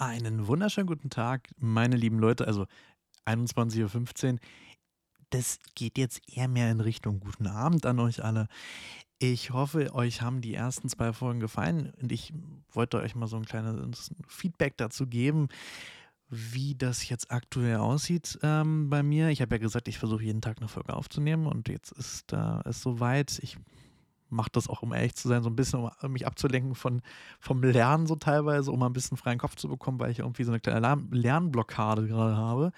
Einen wunderschönen guten Tag, meine lieben Leute. Also 21.15 Uhr. Das geht jetzt eher mehr in Richtung guten Abend an euch alle. Ich hoffe, euch haben die ersten zwei Folgen gefallen und ich wollte euch mal so ein kleines Feedback dazu geben, wie das jetzt aktuell aussieht ähm, bei mir. Ich habe ja gesagt, ich versuche jeden Tag eine Folge aufzunehmen und jetzt ist äh, es soweit. Ich mache das auch, um ehrlich zu sein, so ein bisschen, um mich abzulenken von, vom Lernen so teilweise, um mal ein bisschen freien Kopf zu bekommen, weil ich irgendwie so eine kleine Lernblockade gerade habe.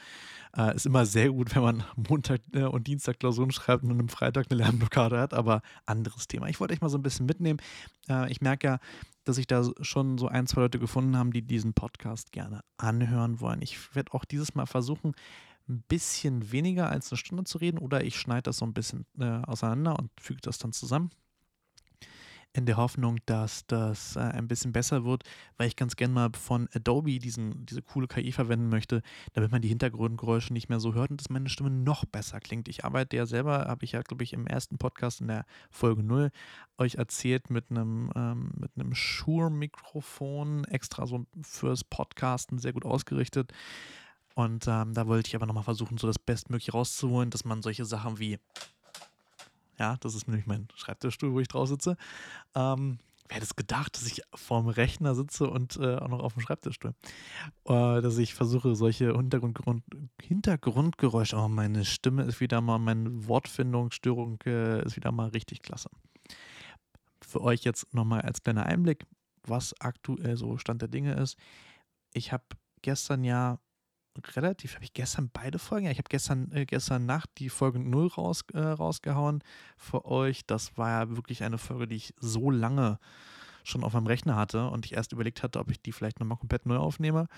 Äh, ist immer sehr gut, wenn man Montag äh, und Dienstag Klausuren schreibt und am Freitag eine Lernblockade hat, aber anderes Thema. Ich wollte euch mal so ein bisschen mitnehmen. Äh, ich merke ja, dass sich da schon so ein, zwei Leute gefunden haben, die diesen Podcast gerne anhören wollen. Ich werde auch dieses Mal versuchen, ein bisschen weniger als eine Stunde zu reden oder ich schneide das so ein bisschen äh, auseinander und füge das dann zusammen in der Hoffnung, dass das äh, ein bisschen besser wird, weil ich ganz gerne mal von Adobe diesen, diese coole KI verwenden möchte, damit man die Hintergrundgeräusche nicht mehr so hört und dass meine Stimme noch besser klingt. Ich arbeite ja selber, habe ich ja, glaube ich, im ersten Podcast in der Folge 0 euch erzählt mit einem, ähm, mit einem Shure-Mikrofon, extra so fürs Podcasten sehr gut ausgerichtet. Und ähm, da wollte ich aber nochmal versuchen, so das Bestmögliche rauszuholen, dass man solche Sachen wie ja, das ist nämlich mein Schreibtischstuhl, wo ich drauf sitze. Ähm, wer hätte es gedacht, dass ich vorm Rechner sitze und äh, auch noch auf dem Schreibtischstuhl? Äh, dass ich versuche, solche Hintergrund, Hintergrundgeräusche, oh, meine Stimme ist wieder mal, meine Wortfindungsstörung äh, ist wieder mal richtig klasse. Für euch jetzt nochmal als kleiner Einblick, was aktuell so Stand der Dinge ist. Ich habe gestern ja relativ, habe ich gestern beide Folgen? Ja, ich habe gestern, äh, gestern Nacht die Folge 0 raus, äh, rausgehauen für euch. Das war ja wirklich eine Folge, die ich so lange schon auf meinem Rechner hatte und ich erst überlegt hatte, ob ich die vielleicht nochmal komplett neu aufnehme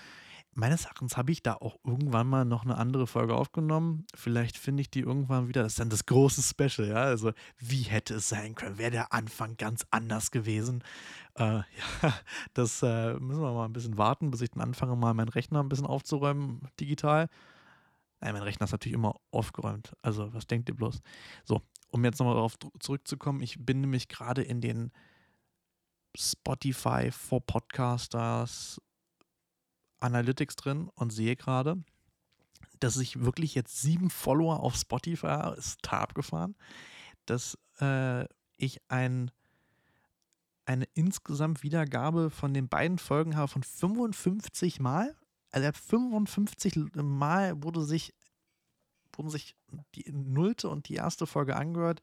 meines Erachtens habe ich da auch irgendwann mal noch eine andere Folge aufgenommen. Vielleicht finde ich die irgendwann wieder. Das ist dann das große Special, ja. Also, wie hätte es sein können? Wäre der Anfang ganz anders gewesen? Äh, ja, das äh, müssen wir mal ein bisschen warten, bis ich dann anfange, mal meinen Rechner ein bisschen aufzuräumen, digital. Nein, mein Rechner ist natürlich immer aufgeräumt. Also, was denkt ihr bloß? So, um jetzt nochmal darauf zurückzukommen, ich bin nämlich gerade in den Spotify for Podcasters Analytics drin und sehe gerade, dass ich wirklich jetzt sieben Follower auf Spotify ist Tab gefahren, dass äh, ich ein, eine insgesamt Wiedergabe von den beiden Folgen habe von 55 Mal. Also 55 Mal wurde sich, wurden sich die nullte und die erste Folge angehört.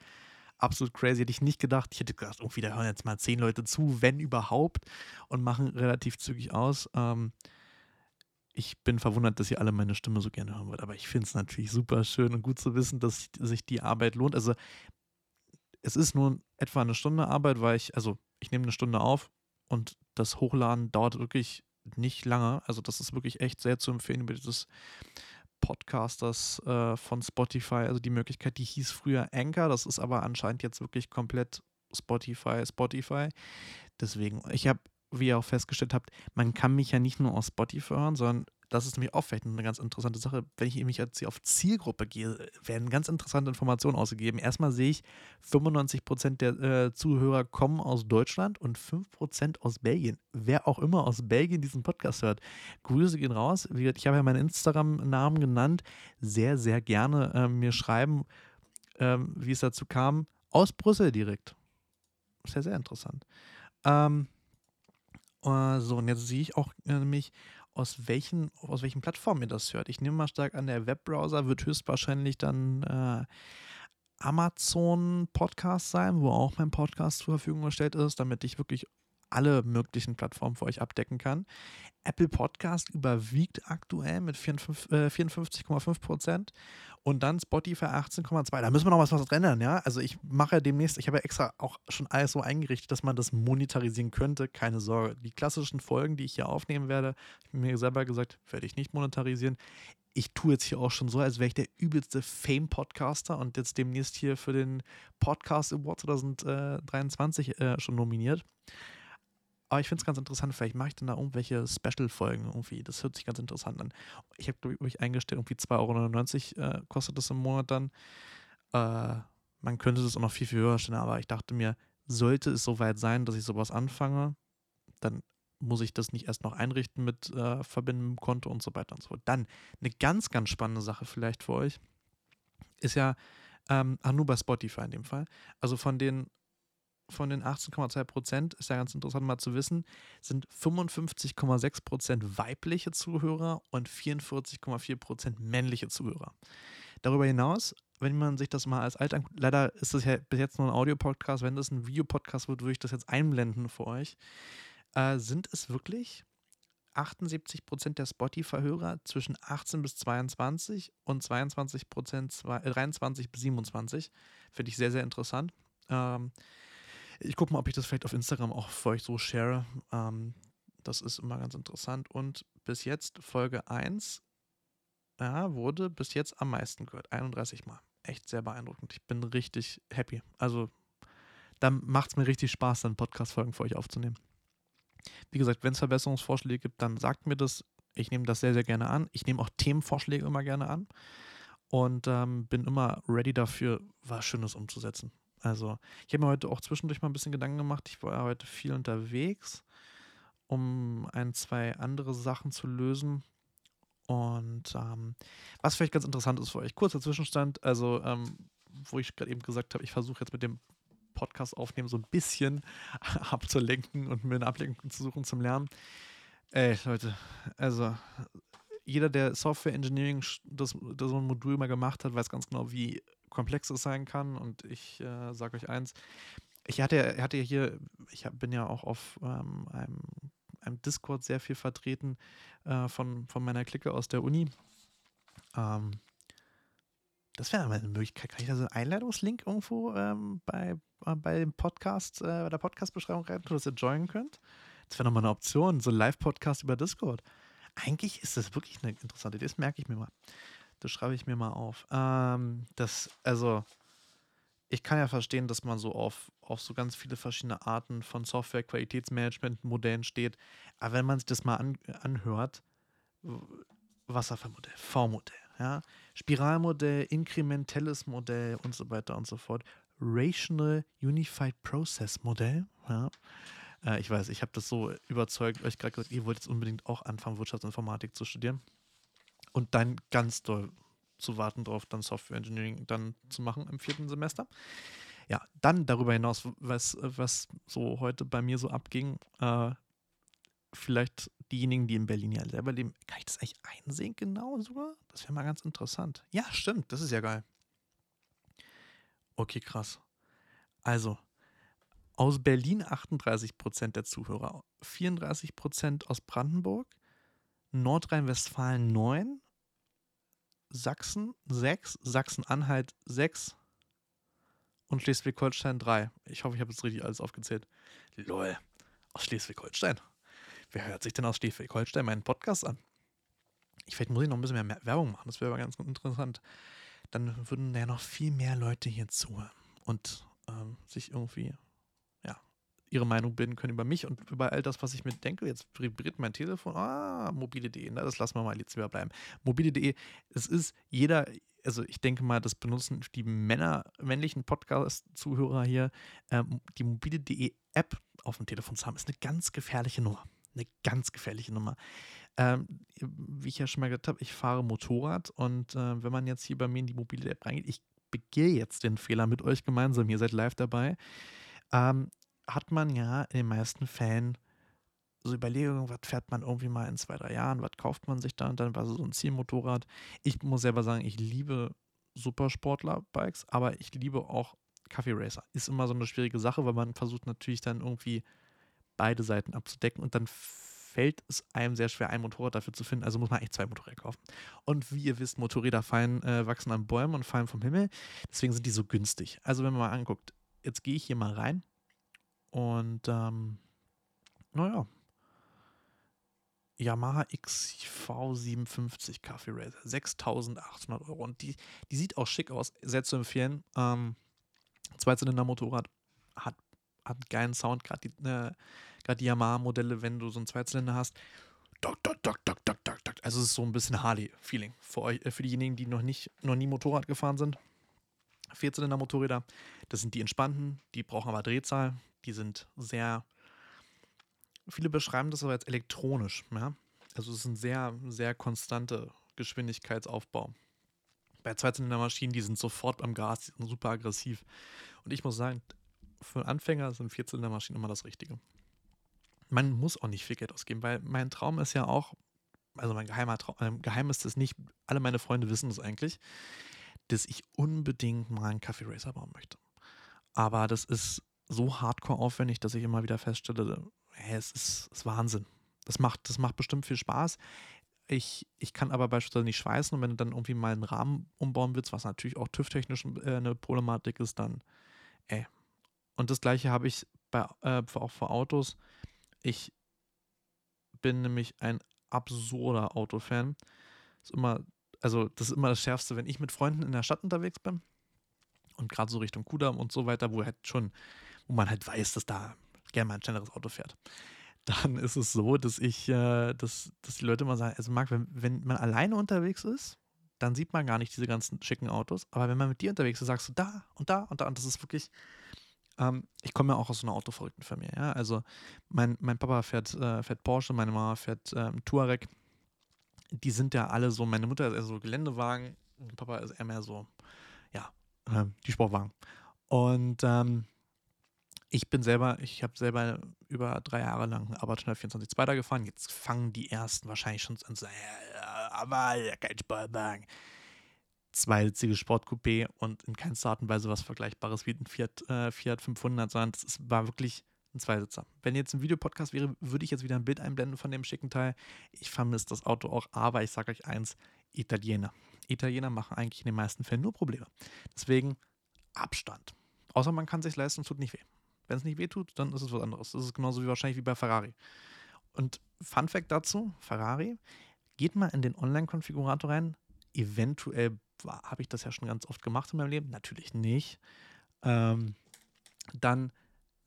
Absolut crazy, hätte ich nicht gedacht. Ich hätte gedacht, irgendwie, da hören jetzt mal zehn Leute zu, wenn überhaupt, und machen relativ zügig aus. Ähm, ich bin verwundert, dass ihr alle meine Stimme so gerne hören wollt, aber ich finde es natürlich super schön und gut zu wissen, dass sich die Arbeit lohnt. Also es ist nur etwa eine Stunde Arbeit, weil ich, also ich nehme eine Stunde auf und das Hochladen dauert wirklich nicht lange. Also das ist wirklich echt sehr zu empfehlen dieses Podcasters äh, von Spotify. Also die Möglichkeit, die hieß früher Anchor, das ist aber anscheinend jetzt wirklich komplett Spotify, Spotify. Deswegen, ich habe wie ihr auch festgestellt habt, man kann mich ja nicht nur aus Spotify hören, sondern das ist nämlich auch vielleicht eine ganz interessante Sache. Wenn ich mich jetzt hier auf Zielgruppe gehe, werden ganz interessante Informationen ausgegeben. Erstmal sehe ich, 95% der äh, Zuhörer kommen aus Deutschland und 5% aus Belgien. Wer auch immer aus Belgien diesen Podcast hört, Grüße gehen raus. Ich habe ja meinen Instagram-Namen genannt. Sehr, sehr gerne äh, mir schreiben, äh, wie es dazu kam. Aus Brüssel direkt. Sehr, sehr interessant. Ähm, Uh, so, und jetzt sehe ich auch äh, nämlich, aus welchen, aus welchen Plattformen ihr das hört. Ich nehme mal stark an, der Webbrowser wird höchstwahrscheinlich dann äh, Amazon Podcast sein, wo auch mein Podcast zur Verfügung gestellt ist, damit ich wirklich alle möglichen Plattformen für euch abdecken kann. Apple Podcast überwiegt aktuell mit 54,5 Prozent und dann Spotify 18,2. Da müssen wir noch was, was ändern, ja. Also ich mache demnächst, ich habe ja extra auch schon alles so eingerichtet, dass man das monetarisieren könnte. Keine Sorge. Die klassischen Folgen, die ich hier aufnehmen werde, ich mir selber gesagt, werde ich nicht monetarisieren. Ich tue jetzt hier auch schon so, als wäre ich der übelste Fame-Podcaster und jetzt demnächst hier für den Podcast Award 2023 äh, schon nominiert. Aber ich finde es ganz interessant, vielleicht mache ich dann da irgendwelche Special-Folgen irgendwie. Das hört sich ganz interessant an. Ich habe, glaube ich, eingestellt, irgendwie 2,99 Euro äh, kostet das im Monat dann. Äh, man könnte das auch noch viel, viel höher stellen, aber ich dachte mir, sollte es soweit sein, dass ich sowas anfange, dann muss ich das nicht erst noch einrichten mit äh, Verbinden, Konto und so weiter und so fort. Dann eine ganz, ganz spannende Sache vielleicht für euch ist ja, ähm, ach, nur bei Spotify in dem Fall. Also von den von den 18,2 Prozent, ist ja ganz interessant mal zu wissen, sind 55,6 Prozent weibliche Zuhörer und 44,4 Prozent männliche Zuhörer. Darüber hinaus, wenn man sich das mal als Alt leider ist das ja bis jetzt nur ein Audio-Podcast, wenn das ein Videopodcast wird, würde ich das jetzt einblenden für euch, äh, sind es wirklich 78 Prozent der Spotify-Hörer zwischen 18 bis 22 und 22 Prozent 23 bis 27. Finde ich sehr, sehr interessant. Ähm, ich gucke mal, ob ich das vielleicht auf Instagram auch für euch so share. Ähm, das ist immer ganz interessant. Und bis jetzt Folge 1 ja, wurde bis jetzt am meisten gehört. 31 Mal. Echt sehr beeindruckend. Ich bin richtig happy. Also, da macht es mir richtig Spaß, dann Podcast-Folgen für euch aufzunehmen. Wie gesagt, wenn es Verbesserungsvorschläge gibt, dann sagt mir das. Ich nehme das sehr, sehr gerne an. Ich nehme auch Themenvorschläge immer gerne an und ähm, bin immer ready dafür, was Schönes umzusetzen. Also, ich habe mir heute auch zwischendurch mal ein bisschen Gedanken gemacht. Ich war heute viel unterwegs, um ein, zwei andere Sachen zu lösen. Und ähm, was vielleicht ganz interessant ist für euch, kurzer Zwischenstand, also ähm, wo ich gerade eben gesagt habe, ich versuche jetzt mit dem Podcast aufnehmen so ein bisschen abzulenken und mir eine Ablenkung zu suchen zum Lernen. Ey, Leute, also jeder, der Software Engineering das, das so ein Modul mal gemacht hat, weiß ganz genau, wie komplex es sein kann. Und ich äh, sage euch eins, ich hatte, hatte hier, ich hab, bin ja auch auf ähm, einem, einem, Discord sehr viel vertreten äh, von, von meiner Clique aus der Uni. Ähm, das wäre eine Möglichkeit. Kann ich da so einen Einladungslink irgendwo ähm, bei, äh, bei dem Podcast, äh, bei der Podcast-Beschreibung rein, dass ihr joinen könnt? Das wäre nochmal eine Option, so ein Live-Podcast über Discord. Eigentlich ist das wirklich eine interessante Idee, das merke ich mir mal. Das schreibe ich mir mal auf. Ähm, das, also, ich kann ja verstehen, dass man so auf, auf so ganz viele verschiedene Arten von Software-Qualitätsmanagement-Modellen steht. Aber wenn man sich das mal an, anhört, Wasserfallmodell, V-Modell, ja, Spiralmodell, inkrementelles Modell und so weiter und so fort, Rational Unified Process Modell, ja. Äh, ich weiß, ich habe das so überzeugt, euch gerade gesagt, ihr wollt jetzt unbedingt auch anfangen, Wirtschaftsinformatik zu studieren und dann ganz doll zu warten darauf, dann Software Engineering dann zu machen im vierten Semester. Ja, dann darüber hinaus, was, was so heute bei mir so abging, äh, vielleicht diejenigen, die in Berlin ja selber leben, kann ich das eigentlich einsehen genau sogar? Das wäre mal ganz interessant. Ja, stimmt, das ist ja geil. Okay, krass. Also, aus Berlin 38% der Zuhörer, 34% aus Brandenburg, Nordrhein-Westfalen 9, Sachsen 6, Sachsen-Anhalt 6 und Schleswig-Holstein 3. Ich hoffe, ich habe jetzt richtig alles aufgezählt. Lol, aus Schleswig-Holstein. Wer hört sich denn aus Schleswig-Holstein meinen Podcast an? Ich vielleicht muss ich noch ein bisschen mehr Werbung machen, das wäre aber ganz interessant. Dann würden ja noch viel mehr Leute hier zuhören und ähm, sich irgendwie ihre Meinung bilden können über mich und über all das, was ich mir denke. Jetzt vibriert mein Telefon. Ah, mobile.de. Na, das lassen wir mal jetzt überbleiben. Mobile.de, es ist jeder, also ich denke mal, das benutzen die Männer, männlichen Podcast-Zuhörer hier, ähm, die mobile.de App auf dem Telefon zu haben, ist eine ganz gefährliche Nummer. Eine ganz gefährliche Nummer. Ähm, wie ich ja schon mal gesagt habe, ich fahre Motorrad und äh, wenn man jetzt hier bei mir in die mobile App reingeht, ich begehe jetzt den Fehler mit euch gemeinsam, ihr seid live dabei. Ähm, hat man ja in den meisten Fällen so Überlegungen, was fährt man irgendwie mal in zwei, drei Jahren, was kauft man sich da und dann war so ein Zielmotorrad. Ich muss selber sagen, ich liebe Supersportler-Bikes, aber ich liebe auch Kaffee Racer. Ist immer so eine schwierige Sache, weil man versucht natürlich dann irgendwie beide Seiten abzudecken und dann fällt es einem sehr schwer, ein Motorrad dafür zu finden. Also muss man echt zwei Motorräder kaufen. Und wie ihr wisst, Motorräder fallen, äh, wachsen an Bäumen und fallen vom Himmel. Deswegen sind die so günstig. Also wenn man mal anguckt, jetzt gehe ich hier mal rein und ähm, naja, Yamaha XV57 Coffee Racer, 6800 Euro. Und die, die sieht auch schick aus, sehr zu empfehlen. Ähm, Zweizylinder-Motorrad hat, hat einen geilen Sound, gerade die, äh, die Yamaha-Modelle, wenn du so einen Zweizylinder hast. Dok, dok, dok, dok, dok, dok, dok. Also es ist so ein bisschen Harley-Feeling für äh, für diejenigen, die noch nicht, noch nie Motorrad gefahren sind. Vierzylinder-Motorräder, das sind die entspannten, die brauchen aber Drehzahl, die sind sehr, viele beschreiben das aber als elektronisch. Ja? Also es ist ein sehr, sehr konstante Geschwindigkeitsaufbau. Bei Zweizylindermaschinen, die sind sofort beim Gas, die sind super aggressiv. Und ich muss sagen, für Anfänger sind Vierzylindermaschinen immer das Richtige. Man muss auch nicht viel Geld ausgeben, weil mein Traum ist ja auch, also mein geheimer Traum, äh, geheim ist es nicht, alle meine Freunde wissen es eigentlich, dass ich unbedingt mal einen Kaffee Racer bauen möchte. Aber das ist so hardcore aufwendig, dass ich immer wieder feststelle, hey, es ist, ist Wahnsinn. Das macht, das macht bestimmt viel Spaß. Ich, ich kann aber beispielsweise nicht schweißen und wenn du dann irgendwie mal einen Rahmen umbauen willst, was natürlich auch TÜV-technisch äh, eine Problematik ist, dann, ey. Und das gleiche habe ich bei, äh, auch für Autos. Ich bin nämlich ein absurder Autofan. Ist immer, also das ist immer das Schärfste, wenn ich mit Freunden in der Stadt unterwegs bin und gerade so Richtung Kudamm und so weiter, wo halt schon, wo man halt weiß, dass da gerne mal ein schnelleres Auto fährt dann ist es so, dass ich, äh, dass, dass die Leute immer sagen, also Marc, wenn, wenn man alleine unterwegs ist, dann sieht man gar nicht diese ganzen schicken Autos. Aber wenn man mit dir unterwegs ist, sagst du da und da und da. Und das ist wirklich, ähm, ich komme ja auch aus so einer autoverrückten Familie. Ja? Also mein, mein Papa fährt, äh, fährt Porsche, meine Mama fährt ähm, Touareg. Die sind ja alle so, meine Mutter ist eher so Geländewagen, mein Papa ist eher mehr so, ja, äh, die Sportwagen. Und ähm, ich bin selber, ich habe selber über drei Jahre lang aber 124 Zweiter gefahren. Jetzt fangen die ersten wahrscheinlich schon an zu sagen, aber kein Sportwagen. Zweisitzige Sportcoupé und in keinster Art und Weise was Vergleichbares wie ein Fiat, äh, Fiat 500, sondern es war wirklich ein Zweisitzer. Wenn jetzt ein Videopodcast wäre, würde ich jetzt wieder ein Bild einblenden von dem schicken Teil. Ich vermisse das Auto auch, aber ich sage euch eins, Italiener. Italiener machen eigentlich in den meisten Fällen nur Probleme. Deswegen Abstand. Außer man kann sich leisten, tut nicht weh. Wenn es nicht wehtut, dann ist es was anderes. Das ist genauso wie wahrscheinlich wie bei Ferrari. Und Fun Fact dazu: Ferrari, geht mal in den Online-Konfigurator rein. Eventuell habe ich das ja schon ganz oft gemacht in meinem Leben. Natürlich nicht. Ähm, dann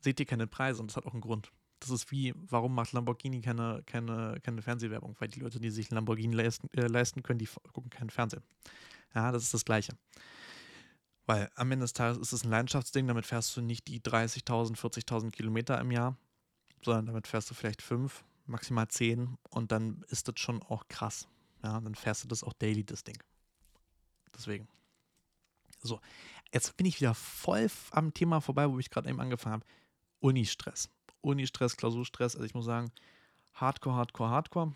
seht ihr keine Preise und das hat auch einen Grund. Das ist wie, warum macht Lamborghini keine, keine, keine Fernsehwerbung? Weil die Leute, die sich Lamborghini leisten, äh, leisten können, die gucken keinen Fernsehen. Ja, das ist das Gleiche. Weil am Ende des Tages ist es ein Leidenschaftsding, damit fährst du nicht die 30.000, 40.000 Kilometer im Jahr, sondern damit fährst du vielleicht fünf, maximal zehn und dann ist das schon auch krass. Ja, dann fährst du das auch daily, das Ding. Deswegen. So, jetzt bin ich wieder voll am Thema vorbei, wo ich gerade eben angefangen habe. Uni-Stress. Uni-Stress, Klausurstress. Also ich muss sagen, Hardcore, Hardcore, Hardcore.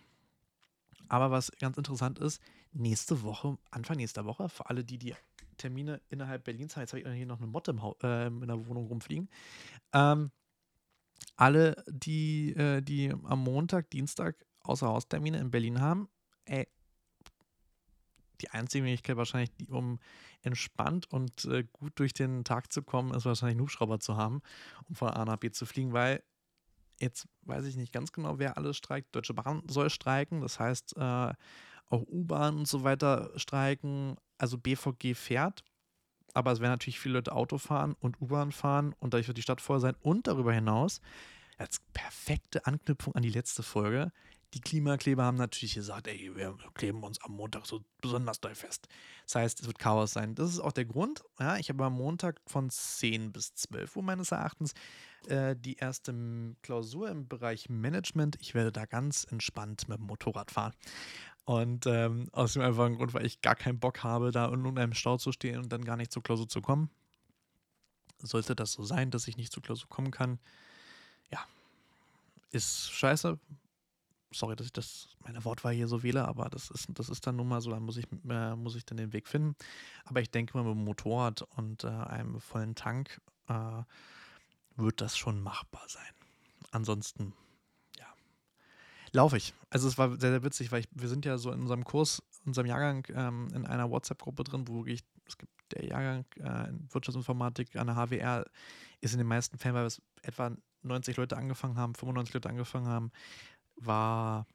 Aber was ganz interessant ist, nächste Woche, Anfang nächster Woche, für alle die, die Termine innerhalb Berlins haben. Jetzt habe ich hier noch eine Motte im äh, in der Wohnung rumfliegen. Ähm, alle, die, äh, die am Montag, Dienstag Außerhaustermine in Berlin haben, ey, die einzige Möglichkeit wahrscheinlich, um entspannt und äh, gut durch den Tag zu kommen, ist wahrscheinlich einen Hubschrauber zu haben, um von A nach B zu fliegen, weil jetzt weiß ich nicht ganz genau, wer alles streikt. Deutsche Bahn soll streiken, das heißt, äh, auch U-Bahn und so weiter streiken also BVG fährt, aber es werden natürlich viele Leute Auto fahren und U-Bahn fahren und dadurch wird die Stadt voll sein. Und darüber hinaus, als perfekte Anknüpfung an die letzte Folge, die Klimakleber haben natürlich gesagt, ey, wir kleben uns am Montag so besonders doll fest. Das heißt, es wird Chaos sein. Das ist auch der Grund. Ja, ich habe am Montag von 10 bis 12 Uhr meines Erachtens äh, die erste Klausur im Bereich Management. Ich werde da ganz entspannt mit dem Motorrad fahren. Und ähm, aus dem einfachen Grund, weil ich gar keinen Bock habe, da in einem Stau zu stehen und dann gar nicht zur Klausur zu kommen. Sollte das so sein, dass ich nicht zur Klausur kommen kann, ja, ist scheiße. Sorry, dass ich das, meine Wortwahl hier so wähle, aber das ist, das ist dann nun mal so, dann muss ich, äh, muss ich dann den Weg finden. Aber ich denke mal, mit dem Motorrad und äh, einem vollen Tank äh, wird das schon machbar sein. Ansonsten laufe ich. Also es war sehr, sehr witzig, weil ich, wir sind ja so in unserem Kurs, unserem Jahrgang ähm, in einer WhatsApp-Gruppe drin, wo wirklich, es gibt der Jahrgang äh, in Wirtschaftsinformatik an der HWR ist in den meisten Fällen, weil es etwa 90 Leute angefangen haben, 95 Leute angefangen haben, war,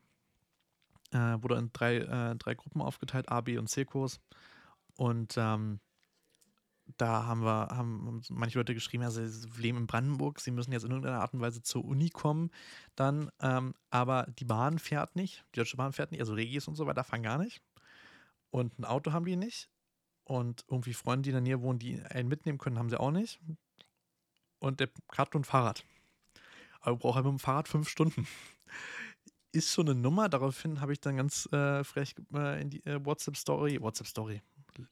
äh, wurde in drei, äh, drei Gruppen aufgeteilt, A, B und C-Kurs. Und ähm, da haben wir, haben manche Leute geschrieben, ja, sie leben in Brandenburg, sie müssen jetzt in irgendeiner Art und Weise zur Uni kommen, dann, ähm, aber die Bahn fährt nicht, die Deutsche Bahn fährt nicht, also Regis und so weiter fahren gar nicht. Und ein Auto haben die nicht. Und irgendwie Freunde, die in der Nähe wohnen, die einen mitnehmen können, haben sie auch nicht. Und der hat nur ein Fahrrad. aber brauche halt mit dem Fahrrad fünf Stunden. Ist schon eine Nummer. Daraufhin habe ich dann ganz äh, frech äh, in die äh, WhatsApp-Story, WhatsApp-Story.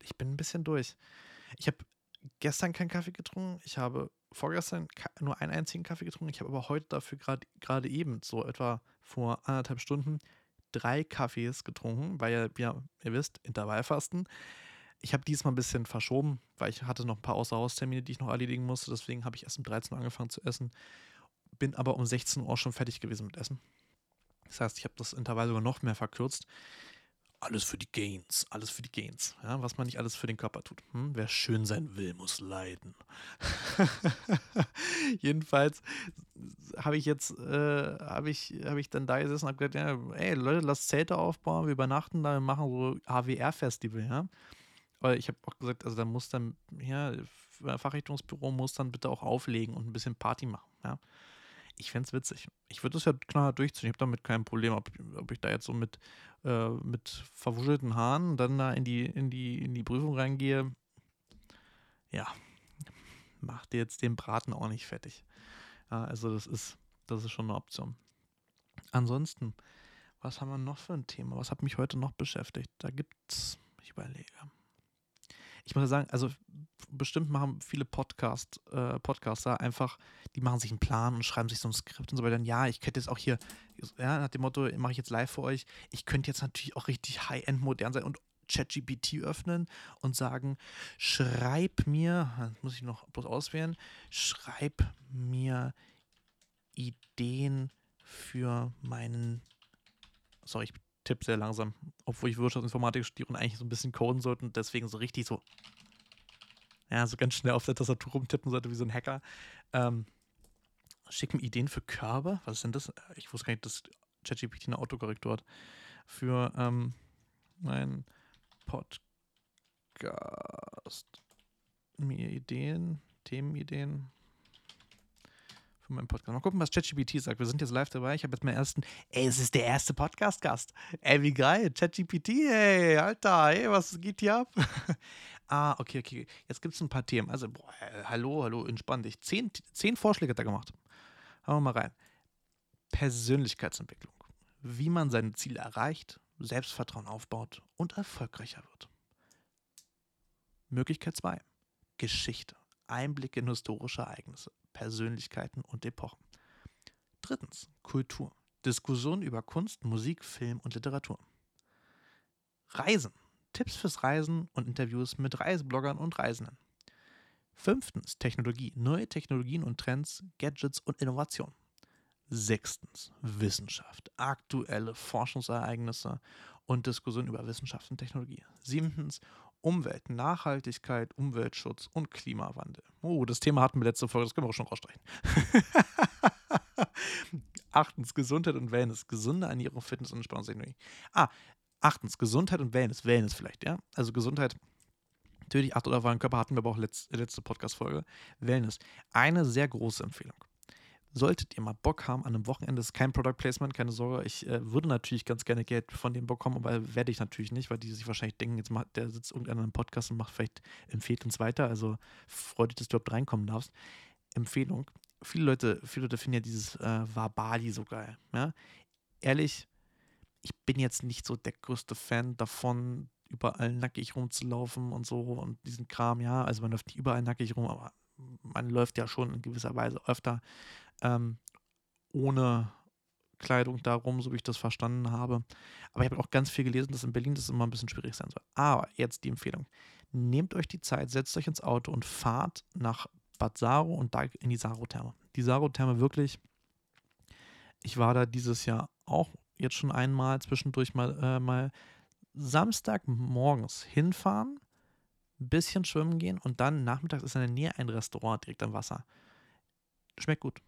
Ich bin ein bisschen durch. Ich habe gestern keinen Kaffee getrunken. Ich habe vorgestern nur einen einzigen Kaffee getrunken. Ich habe aber heute dafür gerade eben, so etwa vor anderthalb Stunden, drei Kaffees getrunken, weil ja, ihr wisst, Intervallfasten. Ich habe diesmal ein bisschen verschoben, weil ich hatte noch ein paar Außerhaustermine, die ich noch erledigen musste. Deswegen habe ich erst um 13 Uhr angefangen zu essen. Bin aber um 16 Uhr schon fertig gewesen mit Essen. Das heißt, ich habe das Intervall sogar noch mehr verkürzt. Alles für die Gains, alles für die Gains. Ja, was man nicht alles für den Körper tut. Hm? Wer schön sein will, muss leiden. Jedenfalls habe ich jetzt, äh, habe ich, hab ich dann da gesessen und habe gesagt, ja, ey Leute, lasst Zelte aufbauen, wir übernachten da, wir machen so HWR-Festival, ja. Aber ich habe auch gesagt, also da muss dann, ja, Fachrichtungsbüro muss dann bitte auch auflegen und ein bisschen Party machen, ja ich fände es witzig. Ich würde das ja klar durchziehen. Ich habe damit kein Problem, ob, ob ich da jetzt so mit, äh, mit verwuschelten Haaren dann da in die, in, die, in die Prüfung reingehe. Ja, macht dir jetzt den Braten auch nicht fertig. Ja, also das ist, das ist schon eine Option. Ansonsten, was haben wir noch für ein Thema? Was hat mich heute noch beschäftigt? Da gibt es, ich überlege ich muss sagen, also bestimmt machen viele Podcast, äh, Podcaster einfach, die machen sich einen Plan und schreiben sich so ein Skript und so weiter. Ja, ich könnte jetzt auch hier, ja, nach dem Motto, mache ich jetzt live für euch. Ich könnte jetzt natürlich auch richtig high-end modern sein und ChatGPT öffnen und sagen, schreib mir, muss ich noch bloß auswählen, schreib mir Ideen für meinen, sorry, ich tippe sehr langsam, obwohl ich Wirtschaftsinformatik studiere und eigentlich so ein bisschen coden sollte und deswegen so richtig so, ja, so ganz schnell auf der Tastatur rumtippen sollte wie so ein Hacker. Ähm, schick Ideen für Körbe. Was ist denn das? Ich wusste gar nicht, dass ChatGPT eine Autokorrektur hat. Für ähm, mein Podcast. Mir Ideen, Themenideen für meinen Podcast. Mal gucken, was ChatGPT sagt. Wir sind jetzt live dabei. Ich habe jetzt meinen ersten. Ey, es ist der erste Podcast-Gast. Ey, wie geil. ChatGPT, ey, Alter, ey, was geht hier ab? ah, okay, okay. Jetzt gibt es ein paar Themen. Also, boah, hallo, hallo, entspann dich. Zehn, zehn Vorschläge hat er gemacht. Hauen wir mal rein. Persönlichkeitsentwicklung. Wie man seine Ziele erreicht, Selbstvertrauen aufbaut und erfolgreicher wird. Möglichkeit 2. Geschichte. Einblicke in historische Ereignisse. Persönlichkeiten und Epochen. Drittens, Kultur. Diskussion über Kunst, Musik, Film und Literatur. Reisen. Tipps fürs Reisen und Interviews mit Reisebloggern und Reisenden. Fünftens, Technologie. Neue Technologien und Trends, Gadgets und Innovation. Sechstens, Wissenschaft. Aktuelle Forschungsereignisse und Diskussion über Wissenschaft und Technologie. Siebtens, Umwelt, Nachhaltigkeit, Umweltschutz und Klimawandel. Oh, das Thema hatten wir letzte Folge, das können wir auch schon rausstreichen. Achtens, Gesundheit und Wellness. Gesunde Ernährung, Fitness und Entspannungstechnologie. Ah, achtens, Gesundheit und Wellness. Wellness vielleicht, ja? Also Gesundheit. Natürlich, acht oder auf euren Körper hatten wir aber auch letzte, letzte Podcast-Folge. Wellness. Eine sehr große Empfehlung. Solltet ihr mal Bock haben an einem Wochenende, ist kein Product Placement, keine Sorge. Ich äh, würde natürlich ganz gerne Geld von dem bekommen, aber werde ich natürlich nicht, weil die sich wahrscheinlich denken, jetzt macht, der sitzt irgendeiner im Podcast und macht vielleicht, empfiehlt uns weiter. Also freut dich, dass du überhaupt reinkommen darfst. Empfehlung. Viele Leute, viele Leute finden ja dieses äh, Wabali so geil. Ja? Ehrlich, ich bin jetzt nicht so der größte Fan davon, überall nackig rumzulaufen und so und diesen Kram, ja. Also man läuft nicht überall nackig rum, aber man läuft ja schon in gewisser Weise öfter ähm, ohne Kleidung darum, so wie ich das verstanden habe. Aber ich habe auch ganz viel gelesen, dass in Berlin das immer ein bisschen schwierig sein soll. Aber jetzt die Empfehlung. Nehmt euch die Zeit, setzt euch ins Auto und fahrt nach Bad Saro und da in die Saro-Therme. Die Saro-Therme wirklich, ich war da dieses Jahr auch jetzt schon einmal zwischendurch mal, äh, mal Samstagmorgens hinfahren, ein bisschen schwimmen gehen und dann nachmittags ist in der Nähe ein Restaurant direkt am Wasser. Schmeckt gut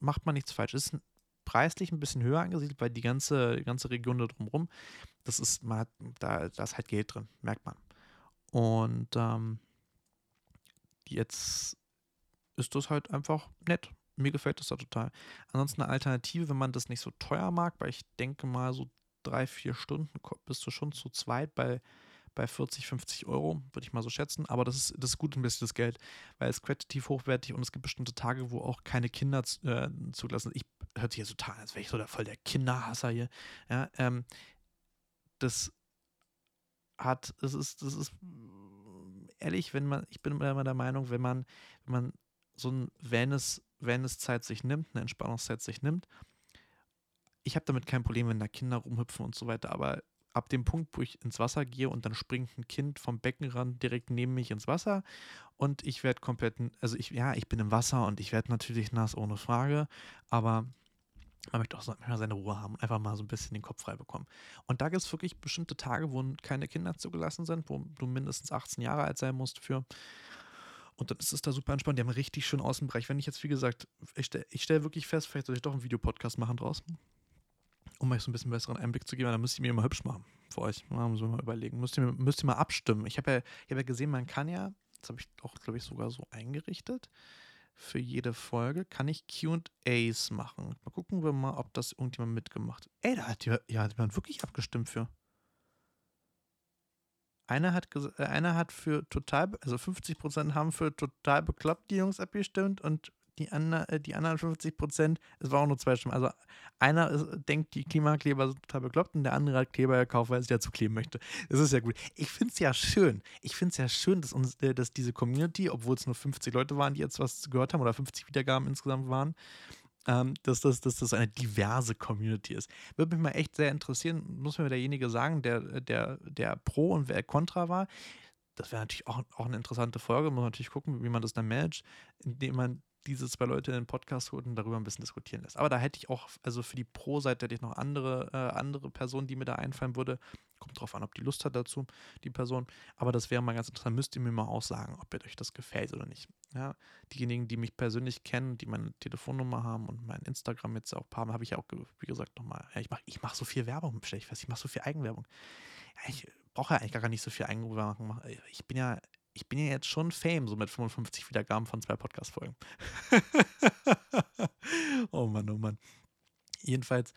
macht man nichts falsch. Ist preislich ein bisschen höher angesiedelt, weil die ganze, die ganze Region da drumherum, das ist, man hat, da, da ist halt Geld drin, merkt man. Und ähm, jetzt ist das halt einfach nett. Mir gefällt das da total. Ansonsten eine Alternative, wenn man das nicht so teuer mag, weil ich denke mal, so drei, vier Stunden bist du schon zu zweit bei, bei 40, 50 Euro, würde ich mal so schätzen. Aber das ist, das ist gut investiertes Geld, weil es qualitativ hochwertig und es gibt bestimmte Tage, wo auch keine Kinder äh, zugelassen Ich hört sich jetzt total an, als wäre ich so der, voll der Kinderhasser hier. Ja, ähm, das hat, das ist, das ist ehrlich, wenn man, ich bin immer der Meinung, wenn man, wenn man so ein Wellness, Wellness-Zeit sich nimmt, eine Entspannungszeit sich nimmt, ich habe damit kein Problem, wenn da Kinder rumhüpfen und so weiter, aber ab dem Punkt, wo ich ins Wasser gehe und dann springt ein Kind vom Beckenrand direkt neben mich ins Wasser und ich werde komplett, also ich, ja, ich bin im Wasser und ich werde natürlich nass, ohne Frage, aber man möchte auch manchmal seine Ruhe haben, einfach mal so ein bisschen den Kopf frei bekommen. Und da gibt es wirklich bestimmte Tage, wo keine Kinder zugelassen sind, wo du mindestens 18 Jahre alt sein musst für. Und dann ist es da super entspannt. Die haben richtig schön Außenbereich. Wenn ich jetzt, wie gesagt, ich stelle stell wirklich fest, vielleicht soll ich doch einen Videopodcast machen draußen, um euch so ein bisschen besseren Einblick zu geben. Dann müsst ihr mir mal hübsch machen für euch. Da müssen wir mal überlegen. Müsst ihr, müsst ihr mal abstimmen. Ich habe ja, hab ja gesehen, man kann ja, das habe ich auch, glaube ich, sogar so eingerichtet für jede Folge kann ich QAs machen. Mal gucken wir mal, ob das irgendjemand mitgemacht hat. Ey, da hat ja, ja hat jemand wirklich abgestimmt für. Einer hat, äh, einer hat für total, also 50% haben für total bekloppt die Jungs abgestimmt und die, andre, äh, die anderen 50 Prozent, es war auch nur zwei Stimmen. Also einer ist, denkt, die Klimakleber sind total bekloppt und der andere hat Kleber gekauft, weil sich dazu kleben möchte. Das ist ja gut. Ich finde es ja schön. Ich finde es ja schön, dass, uns, äh, dass diese Community, obwohl es nur 50 Leute waren, die jetzt was gehört haben oder 50 Wiedergaben insgesamt waren, ähm, dass, das, dass das eine diverse Community ist. Würde mich mal echt sehr interessieren, muss mir derjenige sagen, der, der, der Pro und wer Contra war das wäre natürlich auch, auch eine interessante Folge. Muss man natürlich gucken, wie man das dann managt, indem man diese zwei Leute in den Podcast holt und darüber ein bisschen diskutieren lässt. Aber da hätte ich auch, also für die Pro-Seite hätte ich noch andere, äh, andere Personen, die mir da einfallen würde. Kommt drauf an, ob die Lust hat dazu, die Person. Aber das wäre mal ganz interessant. Müsst ihr mir mal auch sagen, ob euch das gefällt oder nicht. Ja, diejenigen, die mich persönlich kennen, die meine Telefonnummer haben und mein Instagram jetzt auch haben, habe ich ja auch, wie gesagt, nochmal. Ja, ich mache ich mach so viel Werbung, stelle ich fest. Ich mache so viel Eigenwerbung. Ja, ich brauche ja eigentlich gar nicht so viel Eigenwerbung. Ich bin ja ich bin ja jetzt schon Fame, so mit 55 Wiedergaben von zwei Podcast-Folgen. oh Mann, oh Mann. Jedenfalls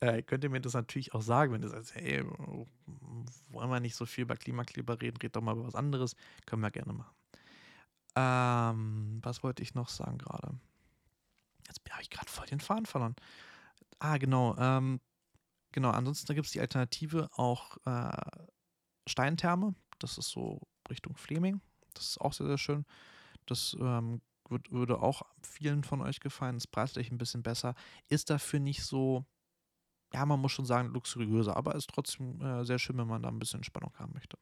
äh, könnt ihr mir das natürlich auch sagen, wenn ihr sagt, hey, wollen wir nicht so viel über Klimakleber reden, red doch mal über was anderes. Können wir gerne machen. Ähm, was wollte ich noch sagen gerade? Jetzt habe ich gerade voll den Faden verloren. Ah, genau. Ähm, genau, ansonsten gibt es die Alternative auch äh, Steintherme. Das ist so Richtung Fleming. Das ist auch sehr, sehr schön. Das ähm, wird, würde auch vielen von euch gefallen. Ist preislich ein bisschen besser. Ist dafür nicht so, ja, man muss schon sagen, luxuriöser, aber ist trotzdem äh, sehr schön, wenn man da ein bisschen Spannung haben möchte.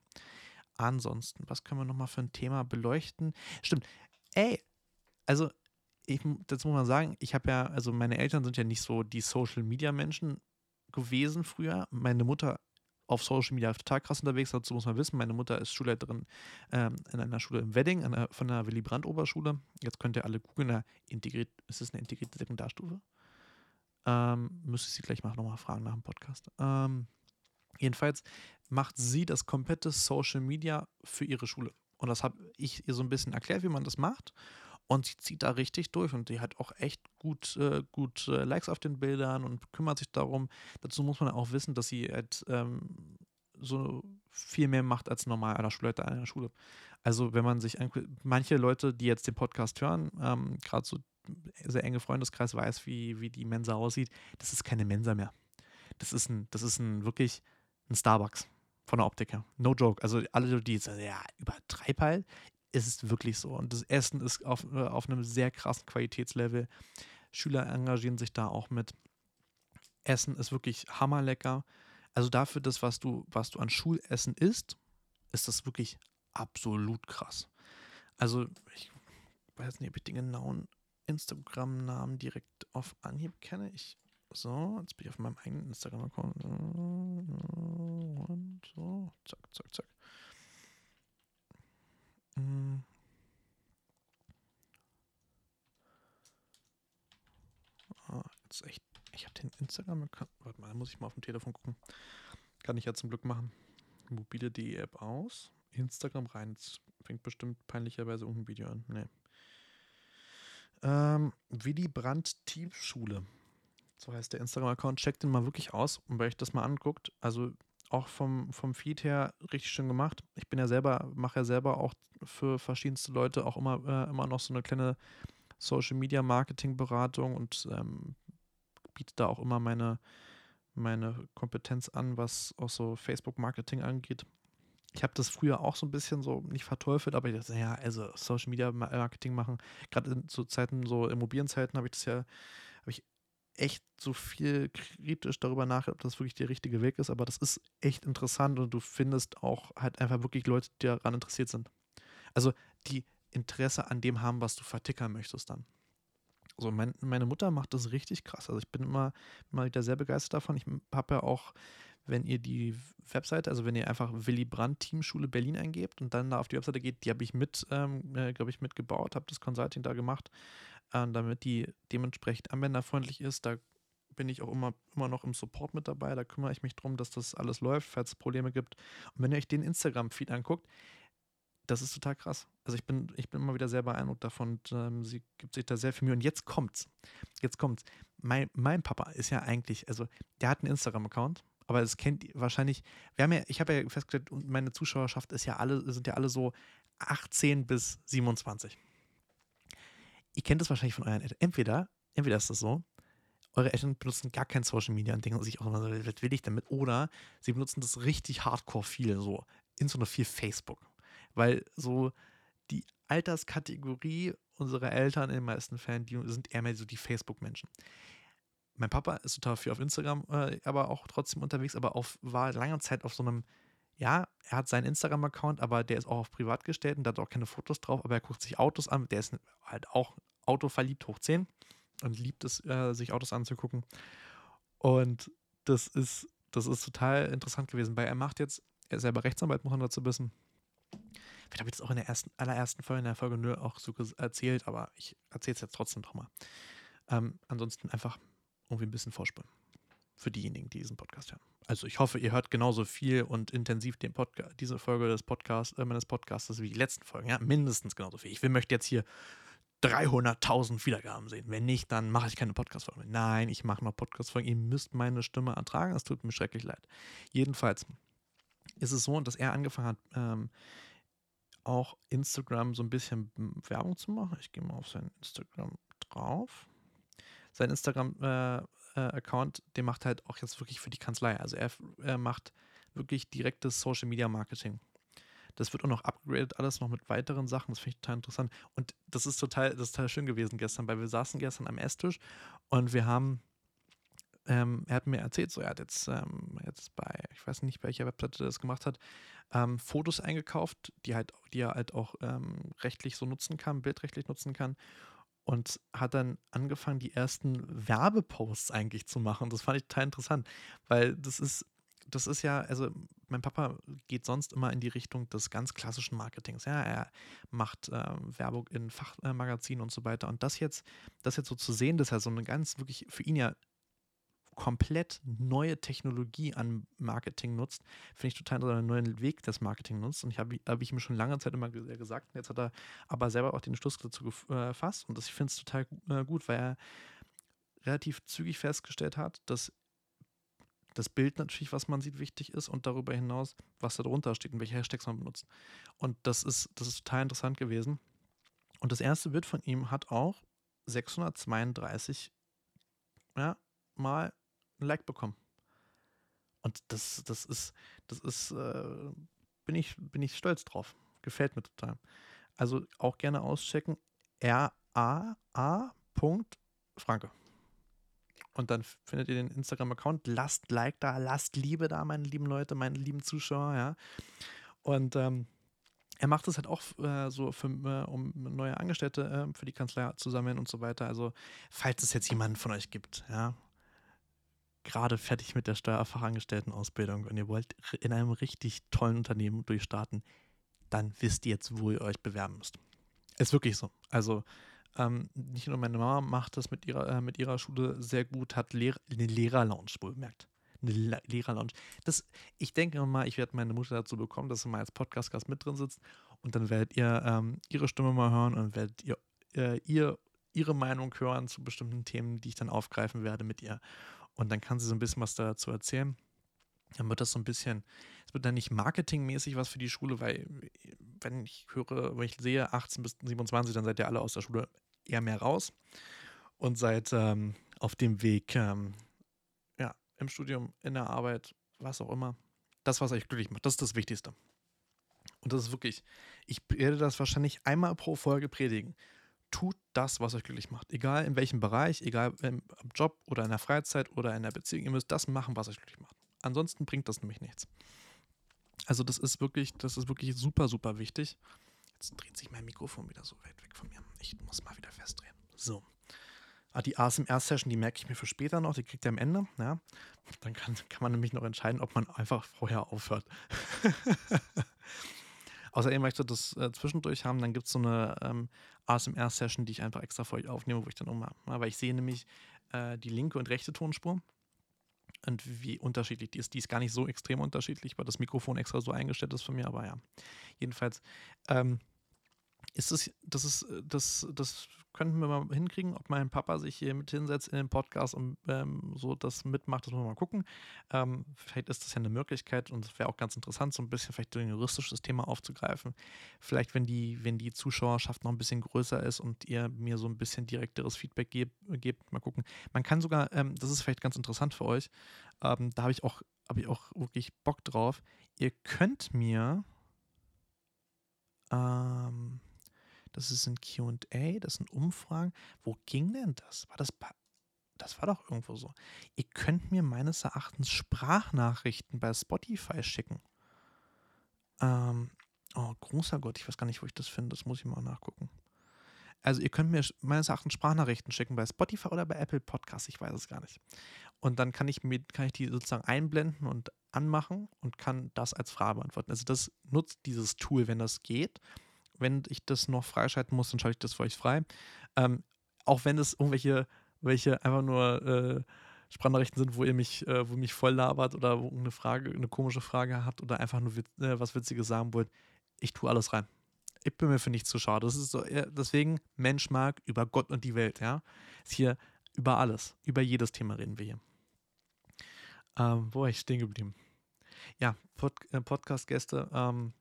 Ansonsten, was können wir nochmal für ein Thema beleuchten? Stimmt. Ey, also, ich, das muss man sagen, ich habe ja, also meine Eltern sind ja nicht so die Social Media Menschen gewesen früher. Meine Mutter auf Social Media total krass unterwegs. Dazu muss man wissen, meine Mutter ist Schulleiterin ähm, in einer Schule im Wedding, einer, von der Willy Brandt Oberschule. Jetzt könnt ihr alle googeln, integriert, ist es eine integrierte Sekundarstufe? Ähm, müsste ich sie gleich mal nochmal fragen nach dem Podcast. Ähm, jedenfalls macht sie das komplette Social Media für ihre Schule. Und das habe ich ihr so ein bisschen erklärt, wie man das macht. Und sie zieht da richtig durch und die hat auch echt gut, äh, gut äh, Likes auf den Bildern und kümmert sich darum. Dazu muss man auch wissen, dass sie halt, ähm, so viel mehr macht als normal einer Schulleiter einer Schule. Also wenn man sich manche Leute, die jetzt den Podcast hören, ähm, gerade so sehr enge Freundeskreis weiß, wie, wie die Mensa aussieht, das ist keine Mensa mehr. Das ist ein, das ist ein wirklich ein Starbucks von der Optik her. No joke. Also alle, die jetzt, ja, übertreib halt es ist wirklich so. Und das Essen ist auf, äh, auf einem sehr krassen Qualitätslevel. Schüler engagieren sich da auch mit. Essen ist wirklich hammerlecker. Also dafür das, was du, was du an Schulessen isst, ist das wirklich absolut krass. Also ich weiß nicht, ob ich den genauen Instagram-Namen direkt auf Anhieb kenne. Ich so, jetzt bin ich auf meinem eigenen Instagram-Account. Und so, zack, zack, zack. Mm. Ah, jetzt echt. Ich habe den Instagram-Account. Warte mal, muss ich mal auf dem Telefon gucken. Kann ich ja zum Glück machen. Mobile.de App aus. Instagram rein. Jetzt fängt bestimmt peinlicherweise irgendein Video an. Nee. Ähm, Willy Brandt Teamschule. So heißt der Instagram-Account. Checkt den mal wirklich aus. Und wenn euch das mal anguckt, also auch vom, vom Feed her richtig schön gemacht. Ich bin ja selber, mache ja selber auch für verschiedenste Leute auch immer, äh, immer noch so eine kleine Social Media Marketing Beratung und ähm, biete da auch immer meine, meine Kompetenz an, was auch so Facebook Marketing angeht. Ich habe das früher auch so ein bisschen so nicht verteufelt, aber ich dachte, ja, also Social Media Marketing machen, gerade zu Zeiten, so Immobilienzeiten, habe ich das ja, echt so viel kritisch darüber nachgedacht, ob das wirklich der richtige Weg ist, aber das ist echt interessant und du findest auch halt einfach wirklich Leute, die daran interessiert sind. Also die Interesse an dem haben, was du vertickern möchtest dann. Also mein, meine Mutter macht das richtig krass. Also ich bin immer, immer wieder sehr begeistert davon. Ich habe ja auch, wenn ihr die Webseite, also wenn ihr einfach Willy Brandt Teamschule Berlin eingebt und dann da auf die Webseite geht, die habe ich mit, ähm, äh, glaube ich, mitgebaut, habe das Consulting da gemacht äh, damit die dementsprechend anwenderfreundlich ist. Da bin ich auch immer, immer noch im Support mit dabei. Da kümmere ich mich darum, dass das alles läuft, falls es Probleme gibt. Und wenn ihr euch den Instagram-Feed anguckt, das ist total krass. Also ich bin, ich bin immer wieder sehr beeindruckt davon. Und, ähm, sie gibt sich da sehr viel Mühe. Und jetzt kommt's. Jetzt kommt's. Mein, mein Papa ist ja eigentlich, also der hat einen Instagram-Account, aber das kennt wahrscheinlich. Wir haben ja, ich habe ja festgestellt, meine Zuschauerschaft ist ja alle, sind ja alle so 18 bis 27 ihr kennt das wahrscheinlich von euren Eltern. Entweder, entweder ist das so, eure Eltern benutzen gar kein Social Media und denken sich auch immer so, was will ich damit? Oder sie benutzen das richtig hardcore viel, so insbesondere viel Facebook. Weil so die Alterskategorie unserer Eltern in den meisten Fällen, die sind eher mehr so die Facebook-Menschen. Mein Papa ist total viel auf Instagram, äh, aber auch trotzdem unterwegs, aber auf, war lange Zeit auf so einem ja, er hat seinen Instagram-Account, aber der ist auch auf privat gestellt und da hat auch keine Fotos drauf, aber er guckt sich Autos an. Der ist halt auch autoverliebt hoch 10 und liebt es, äh, sich Autos anzugucken. Und das ist, das ist total interessant gewesen, weil er macht jetzt, er ist selber Rechtsanwalt, muss man dazu wissen. Ich habe jetzt auch in der ersten, allerersten Folge, in der Folge nur auch so erzählt, aber ich erzähle es jetzt trotzdem nochmal. Ähm, ansonsten einfach irgendwie ein bisschen vorspulen. Für diejenigen, die diesen Podcast hören. Also ich hoffe, ihr hört genauso viel und intensiv den Podcast, diese Folge des Podcasts, äh, meines Podcasts wie die letzten Folgen. Ja, mindestens genauso viel. Ich will, möchte jetzt hier 300.000 Wiedergaben sehen. Wenn nicht, dann mache ich keine Podcast-Folge Nein, ich mache noch Podcast-Folgen. Ihr müsst meine Stimme ertragen. Es tut mir schrecklich leid. Jedenfalls ist es so, dass er angefangen hat, ähm, auch Instagram so ein bisschen Werbung zu machen. Ich gehe mal auf sein Instagram drauf. Sein Instagram äh, äh, Account, der macht halt auch jetzt wirklich für die Kanzlei. Also er, er macht wirklich direktes Social Media Marketing. Das wird auch noch upgraded, alles noch mit weiteren Sachen. Das finde ich total interessant. Und das ist total, das ist total schön gewesen gestern, weil wir saßen gestern am Esstisch und wir haben, ähm, er hat mir erzählt, so er hat jetzt, ähm, jetzt bei, ich weiß nicht, welcher Webseite das gemacht hat, ähm, Fotos eingekauft, die halt, die er halt auch ähm, rechtlich so nutzen kann, bildrechtlich nutzen kann und hat dann angefangen, die ersten Werbeposts eigentlich zu machen. Das fand ich total interessant, weil das ist, das ist ja, also mein Papa geht sonst immer in die Richtung des ganz klassischen Marketings. Ja, er macht äh, Werbung in Fachmagazinen und so weiter. Und das jetzt, das jetzt so zu sehen, dass er so eine ganz wirklich für ihn ja komplett neue Technologie an Marketing nutzt, finde ich total einen neuen Weg des Marketing nutzt. Und ich habe hab ich mir schon lange Zeit immer gesagt, jetzt hat er aber selber auch den Schluss dazu äh, gefasst. Und das, ich finde es total äh, gut, weil er relativ zügig festgestellt hat, dass das Bild natürlich, was man sieht, wichtig ist und darüber hinaus, was da drunter steht und welche Hashtags man benutzt. Und das ist, das ist total interessant gewesen. Und das erste Bild von ihm hat auch 632 ja, mal ein Like bekommen. Und das, das ist, das ist, äh, bin ich, bin ich stolz drauf. Gefällt mir total. Also auch gerne auschecken. R-A-A.Franke. Und dann findet ihr den Instagram-Account. Lasst Like da, lasst Liebe da, meine lieben Leute, meine lieben Zuschauer, ja. Und ähm, er macht es halt auch äh, so, für, äh, um neue Angestellte äh, für die Kanzlei zu sammeln und so weiter. Also, falls es jetzt jemanden von euch gibt, ja, gerade fertig mit der Steuerfachangestelltenausbildung und ihr wollt in einem richtig tollen Unternehmen durchstarten, dann wisst ihr jetzt, wo ihr euch bewerben müsst. Ist wirklich so. Also ähm, nicht nur meine Mama macht das mit ihrer, äh, mit ihrer Schule sehr gut, hat Lehr eine Lehrerlounge bemerkt. Eine Le Lehrerlounge. Das, ich denke mal, ich werde meine Mutter dazu bekommen, dass sie mal als Podcast-Gast mit drin sitzt und dann werdet ihr ähm, ihre Stimme mal hören und werdet ihr, äh, ihr ihre Meinung hören zu bestimmten Themen, die ich dann aufgreifen werde mit ihr. Und dann kann sie so ein bisschen was dazu erzählen. dann wird das so ein bisschen, es wird dann nicht marketingmäßig was für die Schule, weil wenn ich höre, wenn ich sehe 18 bis 27, dann seid ihr alle aus der Schule eher mehr raus und seid ähm, auf dem Weg, ähm, ja, im Studium, in der Arbeit, was auch immer. Das, was euch glücklich macht, das ist das Wichtigste. Und das ist wirklich, ich werde das wahrscheinlich einmal pro Folge predigen. Tut das, was euch glücklich macht. Egal in welchem Bereich, egal im Job oder in der Freizeit oder in der Beziehung. Ihr müsst das machen, was euch glücklich macht. Ansonsten bringt das nämlich nichts. Also das ist wirklich, das ist wirklich super, super wichtig. Jetzt dreht sich mein Mikrofon wieder so weit weg von mir. Ich muss mal wieder festdrehen. So. Ah, die ASMR-Session, die merke ich mir für später noch, die kriegt ihr am Ende. Ja. Dann kann, kann man nämlich noch entscheiden, ob man einfach vorher aufhört. Außerdem möchte ich das äh, zwischendurch haben, dann gibt es so eine ähm, ASMR-Session, die ich einfach extra für euch aufnehme, wo ich dann ummache. Weil ich sehe nämlich äh, die linke und rechte Tonspur und wie unterschiedlich die ist. Die ist gar nicht so extrem unterschiedlich, weil das Mikrofon extra so eingestellt ist von mir, aber ja. Jedenfalls ähm, ist es, das ist, das, das könnten wir mal hinkriegen, ob mein Papa sich hier mit hinsetzt in den Podcast und ähm, so das mitmacht, das müssen wir mal gucken. Ähm, vielleicht ist das ja eine Möglichkeit und es wäre auch ganz interessant, so ein bisschen vielleicht ein juristisches Thema aufzugreifen. Vielleicht, wenn die, wenn die Zuschauerschaft noch ein bisschen größer ist und ihr mir so ein bisschen direkteres Feedback gebt, gebt mal gucken. Man kann sogar, ähm, das ist vielleicht ganz interessant für euch, ähm, da habe ich auch, habe ich auch wirklich Bock drauf. Ihr könnt mir ähm, das ist ein QA, das sind Umfragen. Wo ging denn das? War das bei das war doch irgendwo so. Ihr könnt mir meines Erachtens Sprachnachrichten bei Spotify schicken. Ähm, oh, großer Gott, ich weiß gar nicht, wo ich das finde. Das muss ich mal nachgucken. Also ihr könnt mir meines Erachtens Sprachnachrichten schicken bei Spotify oder bei Apple Podcasts, ich weiß es gar nicht. Und dann kann ich, mir, kann ich die sozusagen einblenden und anmachen und kann das als Frage beantworten. Also das nutzt dieses Tool, wenn das geht wenn ich das noch freischalten muss, dann schalte ich das für euch frei. Ähm, auch wenn es irgendwelche welche einfach nur äh, Sprachnachrichten sind, wo ihr mich, äh, wo mich voll labert oder wo eine Frage, eine komische Frage habt oder einfach nur witz, äh, was Witziges sagen wollt, ich tue alles rein. Ich bin mir für nichts zu schade. Das ist so, deswegen Mensch mag über Gott und die Welt, ja. Ist hier über alles, über jedes Thema reden wir hier. Ähm, wo war ich stehen geblieben? Ja, Pod äh, Podcast-Gäste, ähm,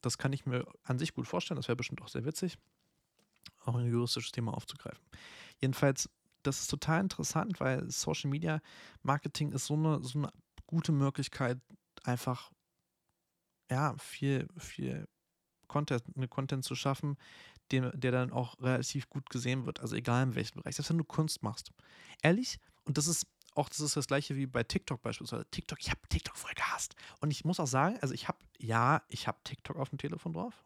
das kann ich mir an sich gut vorstellen. Das wäre bestimmt auch sehr witzig, auch ein juristisches Thema aufzugreifen. Jedenfalls, das ist total interessant, weil Social Media Marketing ist so eine, so eine gute Möglichkeit, einfach ja, viel, viel Content, eine Content zu schaffen, der, der dann auch relativ gut gesehen wird. Also egal in welchem Bereich. Selbst wenn du Kunst machst. Ehrlich, und das ist auch das ist das gleiche wie bei TikTok beispielsweise. TikTok, ich habe TikTok voll gehasst. Und ich muss auch sagen, also ich habe, ja, ich habe TikTok auf dem Telefon drauf.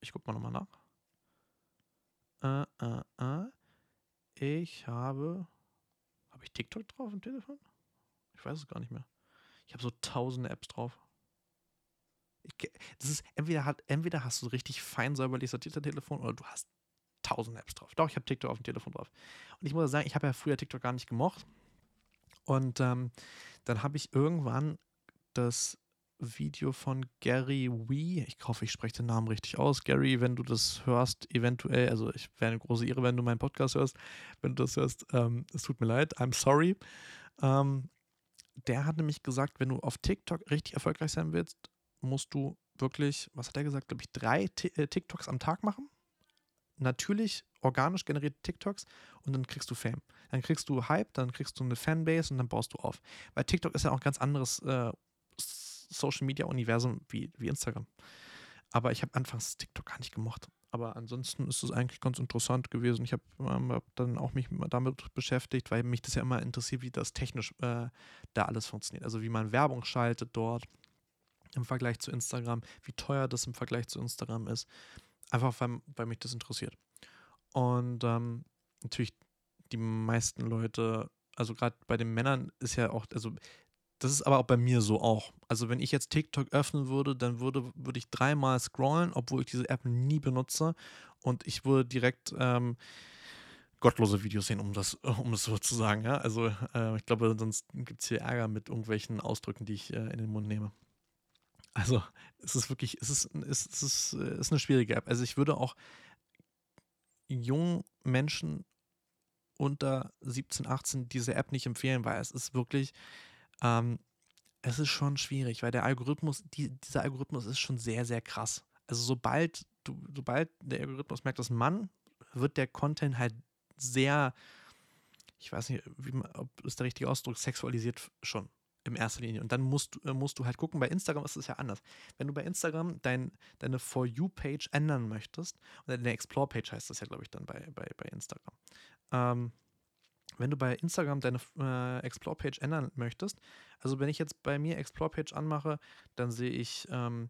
Ich guck mal nochmal nach. Äh, äh, äh. Ich habe, habe ich TikTok drauf im Telefon? Ich weiß es gar nicht mehr. Ich habe so tausende Apps drauf. Ich, das ist, entweder, hat, entweder hast du richtig fein säuberlich sortierter Telefon oder du hast tausende Apps drauf. Doch, ich habe TikTok auf dem Telefon drauf. Und ich muss sagen, ich habe ja früher TikTok gar nicht gemocht. Und ähm, dann habe ich irgendwann das Video von Gary Wee, ich hoffe, ich spreche den Namen richtig aus. Gary, wenn du das hörst, eventuell, also ich wäre eine große Ehre, wenn du meinen Podcast hörst, wenn du das hörst, ähm, es tut mir leid, I'm sorry. Ähm, der hat nämlich gesagt, wenn du auf TikTok richtig erfolgreich sein willst, musst du wirklich, was hat er gesagt, glaube ich, drei T äh, TikToks am Tag machen. Natürlich organisch generierte TikToks und dann kriegst du Fame. Dann kriegst du Hype, dann kriegst du eine Fanbase und dann baust du auf. Weil TikTok ist ja auch ein ganz anderes äh, Social Media Universum wie, wie Instagram. Aber ich habe anfangs TikTok gar nicht gemocht. Aber ansonsten ist es eigentlich ganz interessant gewesen. Ich habe ähm, hab dann auch mich damit beschäftigt, weil mich das ja immer interessiert, wie das technisch äh, da alles funktioniert. Also wie man Werbung schaltet dort im Vergleich zu Instagram, wie teuer das im Vergleich zu Instagram ist. Einfach weil, weil mich das interessiert. Und ähm, natürlich die meisten Leute, also gerade bei den Männern ist ja auch, also das ist aber auch bei mir so auch. Also wenn ich jetzt TikTok öffnen würde, dann würde, würde ich dreimal scrollen, obwohl ich diese App nie benutze. Und ich würde direkt ähm, gottlose Videos sehen, um das, um das so zu sagen. Ja? Also äh, ich glaube, sonst gibt es hier Ärger mit irgendwelchen Ausdrücken, die ich äh, in den Mund nehme. Also es ist wirklich, es ist, es ist, es ist eine schwierige App. Also ich würde auch jungen Menschen unter 17, 18 diese App nicht empfehlen, weil es ist wirklich, ähm, es ist schon schwierig, weil der Algorithmus, die, dieser Algorithmus ist schon sehr, sehr krass. Also sobald du, sobald der Algorithmus merkt, dass Mann, wird der Content halt sehr, ich weiß nicht, wie ob ist der richtige Ausdruck, sexualisiert schon in erster Linie. Und dann musst, äh, musst du halt gucken, bei Instagram ist es ja anders. Wenn du bei Instagram dein, deine For You-Page ändern möchtest, oder deine Explore-Page heißt das ja, glaube ich, dann bei, bei, bei Instagram. Ähm, wenn du bei Instagram deine äh, Explore-Page ändern möchtest, also wenn ich jetzt bei mir Explore-Page anmache, dann sehe ich ähm,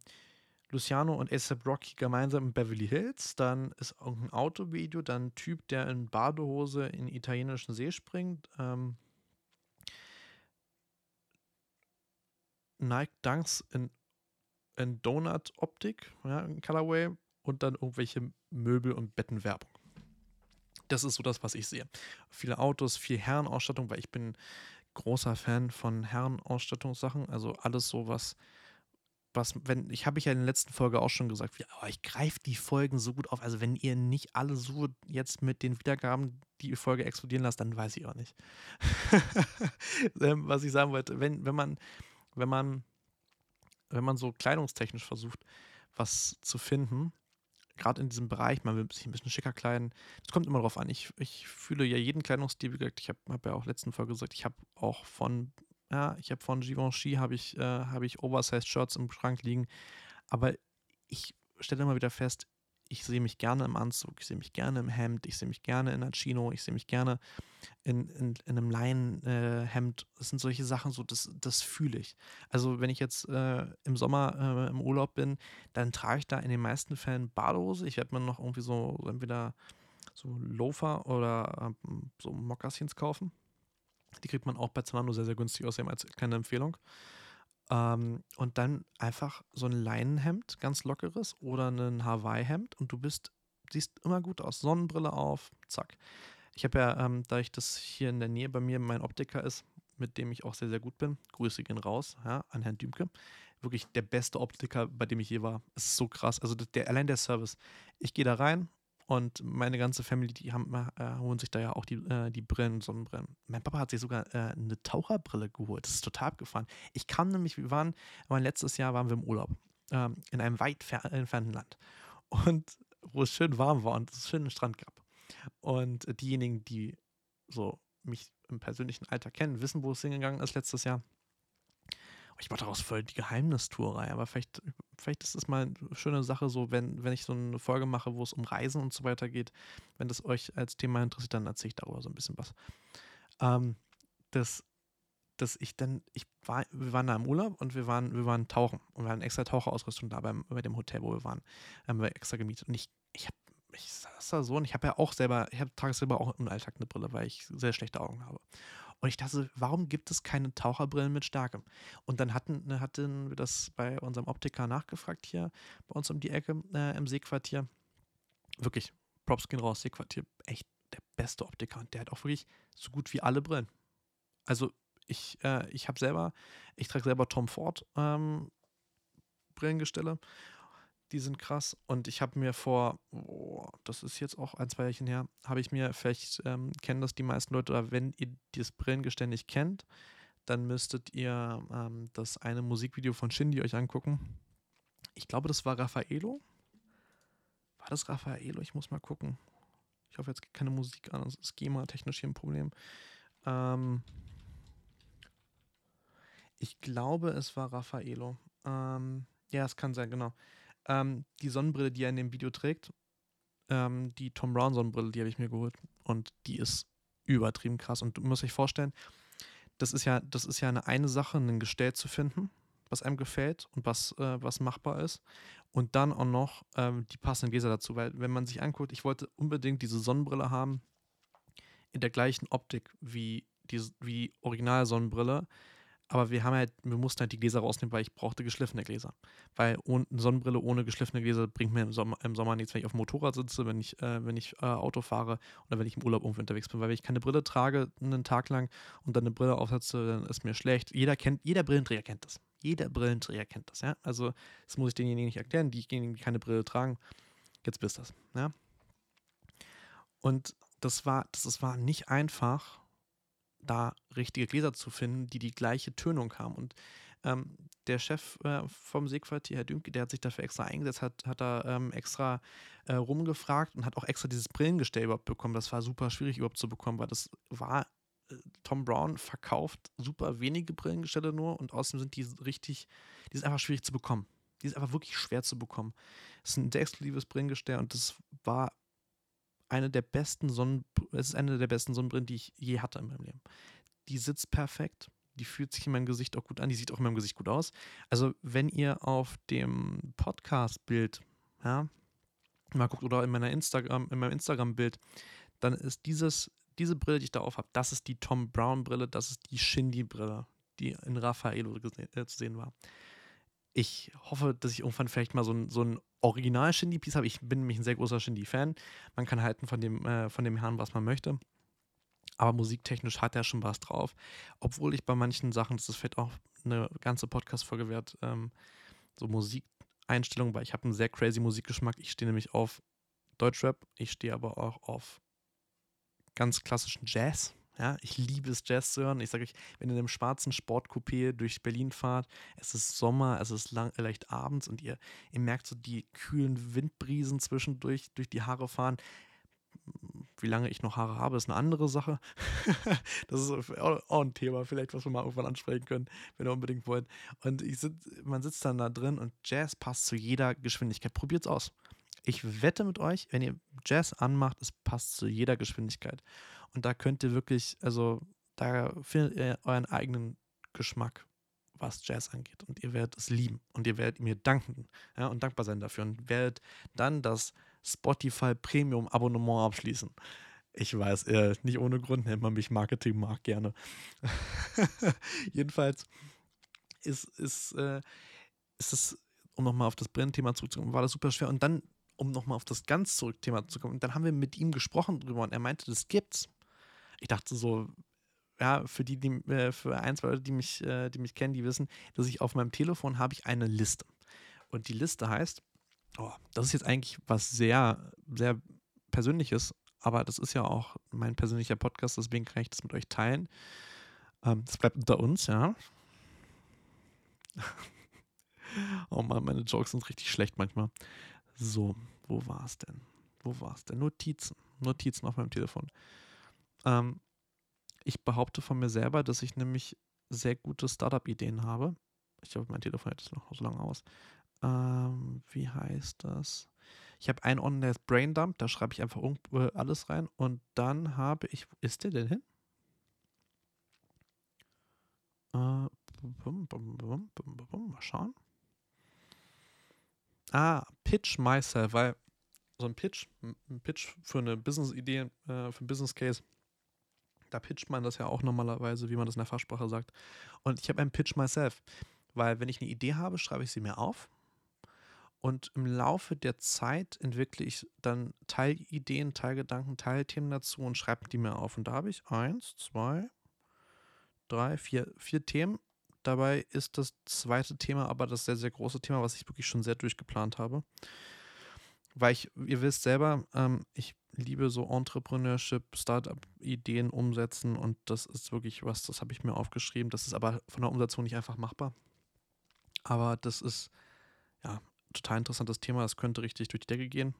Luciano und ASAP Rocky gemeinsam in Beverly Hills, dann ist irgendein Autovideo, dann ein Typ, der in Badehose in italienischen See springt, ähm, Nike Dunks in, in Donut-Optik, ja, in Colorway und dann irgendwelche Möbel- und Bettenwerbung. Das ist so das, was ich sehe. Viele Autos, viel Herrenausstattung, weil ich bin großer Fan von Herrenausstattungssachen. Also alles so, was, was, wenn, ich habe ich ja in der letzten Folge auch schon gesagt, wie, oh, ich greife die Folgen so gut auf. Also wenn ihr nicht alle so jetzt mit den Wiedergaben die Folge explodieren lasst, dann weiß ich auch nicht. Ähm, was ich sagen wollte, wenn, wenn man, wenn man, wenn man so kleidungstechnisch versucht, was zu finden, gerade in diesem Bereich, man will sich ein bisschen schicker kleiden. Das kommt immer drauf an. Ich, ich fühle ja jeden Kleidungsstil, wie gesagt, ich habe hab ja auch letzten Folge gesagt, ich habe auch von, ja, ich habe von Givenchy habe ich, äh, habe ich Oversized Shirts im Schrank liegen. Aber ich stelle immer wieder fest, ich sehe mich gerne im Anzug, ich sehe mich gerne im Hemd, ich sehe mich gerne in einer Chino, ich sehe mich gerne in, in, in einem Leinenhemd. Äh, das sind solche Sachen, so das, das fühle ich. Also wenn ich jetzt äh, im Sommer äh, im Urlaub bin, dann trage ich da in den meisten Fällen Badehose. Ich werde mir noch irgendwie so entweder so Loafer oder ähm, so Mokassins kaufen. Die kriegt man auch bei Zalando sehr, sehr günstig außerdem als kleine Empfehlung. Ähm, und dann einfach so ein Leinenhemd, ganz lockeres, oder ein Hawaii-Hemd und du bist, siehst immer gut aus. Sonnenbrille auf, zack. Ich habe ja, ähm, da ich das hier in der Nähe bei mir mein Optiker ist, mit dem ich auch sehr, sehr gut bin, Grüße gehen raus, ja, an Herrn Dümke. Wirklich der beste Optiker, bei dem ich je war. Es ist so krass. Also der, allein der Service. Ich gehe da rein, und meine ganze Family, die haben, äh, holen sich da ja auch die, äh, die Brillen, Sonnenbrillen. Mein Papa hat sich sogar äh, eine Taucherbrille geholt. Das ist total abgefahren. Ich kam nämlich, wir waren, mein letztes Jahr waren wir im Urlaub ähm, in einem weit entfernten Land. Und wo es schön warm war und es schönen Strand gab. Und diejenigen, die so mich im persönlichen Alter kennen, wissen, wo es hingegangen ist letztes Jahr. Ich mache daraus voll die Geheimnistourerei, aber vielleicht, vielleicht ist es mal eine schöne Sache, so wenn, wenn ich so eine Folge mache, wo es um Reisen und so weiter geht. Wenn das euch als Thema interessiert, dann erzähle ich darüber so ein bisschen was. Ähm, dass ich dann, ich war, wir waren da im Urlaub und wir waren, wir waren tauchen und wir hatten extra Taucherausrüstung da beim, bei dem Hotel, wo wir waren. Haben wir extra gemietet. Und ich, ich habe ich saß da so und ich habe ja auch selber, ich habe tagsüber auch im Alltag eine Brille, weil ich sehr schlechte Augen habe. Und ich dachte, warum gibt es keine Taucherbrillen mit Starkem? Und dann hatten, ne, hatten wir das bei unserem Optiker nachgefragt hier bei uns um die Ecke äh, im Seequartier. Wirklich, Props gehen raus, Seequartier, echt der beste Optiker. Und der hat auch wirklich so gut wie alle Brillen. Also ich, äh, ich habe selber, ich trage selber Tom Ford ähm, Brillengestelle die sind krass. Und ich habe mir vor, oh, das ist jetzt auch ein, zwei Jährchen her, habe ich mir, vielleicht ähm, kennen das die meisten Leute, oder wenn ihr dieses Brillengestell nicht kennt, dann müsstet ihr ähm, das eine Musikvideo von Shindy euch angucken. Ich glaube, das war Raffaello. War das Raffaello? Ich muss mal gucken. Ich hoffe, jetzt geht keine Musik an, das ist GEMA-technisch hier ein Problem. Ähm ich glaube, es war Raffaello. Ähm ja, es kann sein, genau. Ähm, die Sonnenbrille, die er in dem Video trägt, ähm, die Tom Brown Sonnenbrille, die habe ich mir geholt. Und die ist übertrieben krass. Und du musst dich vorstellen, das ist ja, das ist ja eine, eine Sache, ein Gestell zu finden, was einem gefällt und was, äh, was machbar ist. Und dann auch noch ähm, die passenden Gläser dazu. Weil, wenn man sich anguckt, ich wollte unbedingt diese Sonnenbrille haben in der gleichen Optik wie die, wie Original Sonnenbrille, aber wir haben halt, wir mussten halt die Gläser rausnehmen, weil ich brauchte geschliffene Gläser. Weil ohne, eine Sonnenbrille ohne geschliffene Gläser bringt mir im Sommer, im Sommer nichts, wenn ich auf dem Motorrad sitze, wenn ich, äh, wenn ich äh, Auto fahre oder wenn ich im Urlaub irgendwo unterwegs bin. Weil wenn ich keine Brille trage einen Tag lang und dann eine Brille aufsetze, dann ist mir schlecht. Jeder kennt, jeder Brillenträger kennt das. Jeder Brillenträger kennt das, ja. Also das muss ich denjenigen nicht erklären, diejenigen, die keine Brille tragen. Jetzt bist das, ja. Und das war, das, das war nicht einfach da richtige Gläser zu finden, die die gleiche Tönung haben. Und Ähm, der Chef äh, vom Seequartier, Herr Dümke, der hat sich dafür extra eingesetzt, hat, hat da ähm, extra äh, rumgefragt und hat auch extra dieses Brillengestell überhaupt bekommen. Das war super schwierig überhaupt zu bekommen, weil das war, äh, Tom Brown verkauft super wenige Brillengestelle nur und außerdem sind die richtig, die sind einfach schwierig zu bekommen. Die ist einfach wirklich schwer zu bekommen. Es ist ein sehr exklusives Brillengestell und das war eine der besten Sonnen, es ist eine der besten Sonnenbrillen, die ich je hatte in meinem Leben. Die sitzt perfekt, die fühlt sich in meinem Gesicht auch gut an, die sieht auch in meinem Gesicht gut aus. Also, wenn ihr auf dem Podcast-Bild, ja, mal guckt oder in meiner Instagram, in meinem Instagram-Bild, dann ist dieses, diese Brille, die ich da auf habe, das ist die Tom Brown-Brille, das ist die Shindy-Brille, die in Raffaello äh, zu sehen war ich hoffe, dass ich irgendwann vielleicht mal so ein, so ein original Shindy-Piece habe. Ich bin nämlich ein sehr großer Shindy-Fan. Man kann halten von dem, äh, von dem Herrn, was man möchte. Aber musiktechnisch hat er schon was drauf. Obwohl ich bei manchen Sachen, das ist vielleicht auch eine ganze Podcast-Folge wert, ähm, so Musikeinstellungen, weil ich habe einen sehr crazy Musikgeschmack. Ich stehe nämlich auf Deutschrap, ich stehe aber auch auf ganz klassischen Jazz. Ja, ich liebe es, Jazz zu hören. Ich sage euch, wenn ihr in einem schwarzen Sportcoupé durch Berlin fahrt, es ist Sommer, es ist lang, leicht abends und ihr, ihr merkt so die kühlen Windbrisen zwischendurch durch die Haare fahren. Wie lange ich noch Haare habe, ist eine andere Sache. das ist auch ein Thema, vielleicht, was wir mal irgendwann ansprechen können, wenn ihr unbedingt wollt. Und sitz, man sitzt dann da drin und Jazz passt zu jeder Geschwindigkeit. Probiert es aus. Ich wette mit euch, wenn ihr Jazz anmacht, es passt zu jeder Geschwindigkeit. Und da könnt ihr wirklich, also da findet ihr euren eigenen Geschmack, was Jazz angeht. Und ihr werdet es lieben. Und ihr werdet mir danken ja, und dankbar sein dafür. Und werdet dann das Spotify Premium Abonnement abschließen. Ich weiß, äh, nicht ohne Grund nennt man mich Marketing mag gerne. Jedenfalls ist, ist, äh, ist es, um nochmal auf das Brennthema zurückzukommen, war das super schwer. Und dann, um nochmal auf das ganz Zurückthema zu kommen, dann haben wir mit ihm gesprochen drüber und er meinte, das gibt's ich dachte so, ja, für die, die äh, für ein, zwei Leute, die mich, äh, die mich kennen, die wissen, dass ich auf meinem Telefon habe ich eine Liste. Und die Liste heißt, oh, das ist jetzt eigentlich was sehr, sehr Persönliches, aber das ist ja auch mein persönlicher Podcast, deswegen kann ich das mit euch teilen. Ähm, das bleibt unter uns, ja. oh Mann, meine Jokes sind richtig schlecht manchmal. So, wo war es denn? Wo war es denn? Notizen. Notizen auf meinem Telefon. Ähm, ich behaupte von mir selber, dass ich nämlich sehr gute Startup-Ideen habe. Ich glaube, mein Telefon hält es noch so lange aus. Ähm, wie heißt das? Ich habe einen Ordner, der ist Braindump, da schreibe ich einfach äh, alles rein. Und dann habe ich, wo ist der denn hin? Äh, mal schauen. Ah, Pitch Myself, weil so ein Pitch, ein Pitch für eine Business-Idee, äh, für ein Business-Case, da pitcht man das ja auch normalerweise, wie man das in der Fachsprache sagt. Und ich habe einen Pitch myself, weil wenn ich eine Idee habe, schreibe ich sie mir auf. Und im Laufe der Zeit entwickle ich dann Teilideen, Teilgedanken, Teilthemen dazu und schreibe die mir auf. Und da habe ich eins, zwei, drei, vier, vier Themen. Dabei ist das zweite Thema aber das sehr, sehr große Thema, was ich wirklich schon sehr durchgeplant habe weil ich, ihr wisst selber, ähm, ich liebe so Entrepreneurship, Startup-Ideen umsetzen und das ist wirklich was, das habe ich mir aufgeschrieben. Das ist aber von der Umsetzung nicht einfach machbar. Aber das ist ja total interessantes Thema. Das könnte richtig durch die Decke gehen.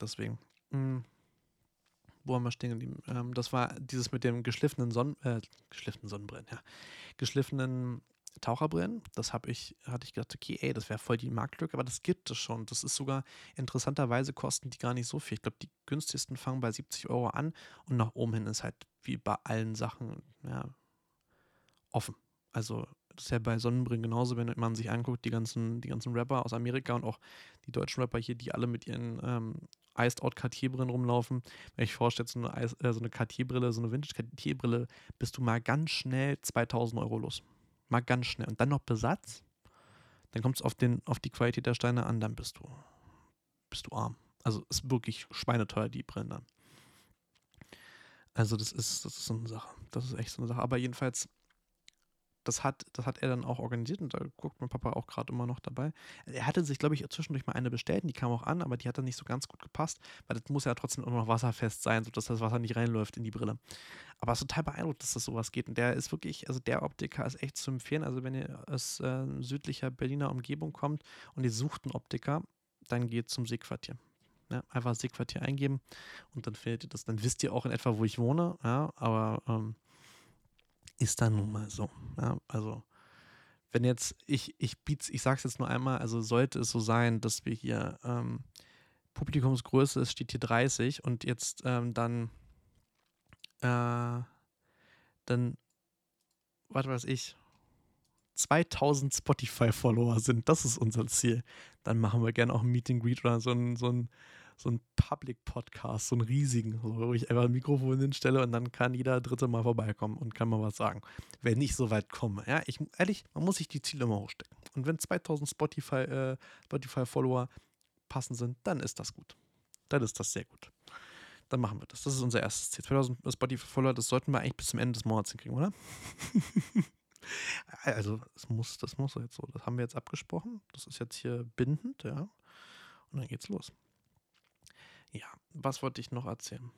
Deswegen, mh, hm, wo haben wir stehen geblieben? Ähm, das war dieses mit dem geschliffenen Sonnen, äh, geschliffenen Sonnenbrillen, ja, geschliffenen Taucherbrillen. Das habe ich, hatte ich gedacht, okay, ey, das wäre voll die Marktlücke, aber das gibt es schon. Das ist sogar interessanterweise kosten die gar nicht so viel. Ich glaube, die günstigsten fangen bei 70 Euro an und nach oben hin ist halt wie bei allen Sachen ja, offen. Also das ist ja bei Sonnenbrillen genauso, wenn man sich anguckt, die ganzen, die ganzen Rapper aus Amerika und auch die deutschen Rapper hier, die alle mit ihren ähm, Iced Out Cartier-Brillen rumlaufen. Wenn ich vorstelle, so eine, äh, so eine Cartier-Brille, so eine Vintage Cartier-Brille, bist du mal ganz schnell 2000 Euro los mal ganz schnell. Und dann noch Besatz, dann kommt es auf, auf die Qualität der Steine an, dann bist du, bist du arm. Also ist wirklich schweineteuer, die Brillen dann. Also das ist, das ist so eine Sache. Das ist echt so eine Sache. Aber jedenfalls, das hat, das hat er dann auch organisiert und da guckt mein Papa auch gerade immer noch dabei. Er hatte sich, glaube ich, zwischendurch mal eine bestellt, die kam auch an, aber die hat dann nicht so ganz gut gepasst, weil das muss ja trotzdem immer noch wasserfest sein, sodass das Wasser nicht reinläuft in die Brille. Aber es ist total beeindruckt, dass das sowas geht. Und der ist wirklich, also der Optiker ist echt zu empfehlen. Also wenn ihr aus äh, südlicher Berliner Umgebung kommt und ihr sucht einen Optiker, dann geht zum Seequartier. Ja, einfach Seequartier eingeben und dann findet ihr das. Dann wisst ihr auch in etwa, wo ich wohne, ja, aber ähm, ist dann nun mal so. Ja, also, wenn jetzt, ich, ich biet's, ich sag's jetzt nur einmal, also sollte es so sein, dass wir hier ähm, Publikumsgröße, es steht hier 30 und jetzt ähm, dann, äh, dann, was weiß ich, 2000 Spotify-Follower sind, das ist unser Ziel, dann machen wir gerne auch ein Meet and Greet oder so ein, so ein so einen Public-Podcast, so einen riesigen, wo ich einfach ein Mikrofon hinstelle und dann kann jeder Dritte mal vorbeikommen und kann mal was sagen. Wenn ich so weit komme. Ja, ich, ehrlich, man muss sich die Ziele immer hochstecken. Und wenn 2000 Spotify, äh, Spotify-Follower passend sind, dann ist das gut. Dann ist das sehr gut. Dann machen wir das. Das ist unser erstes Ziel. 2000 Spotify-Follower, das sollten wir eigentlich bis zum Ende des Monats hinkriegen, oder? also, das muss, das muss jetzt so. Das haben wir jetzt abgesprochen. Das ist jetzt hier bindend, ja. Und dann geht's los. Ja, was wollte ich noch erzählen?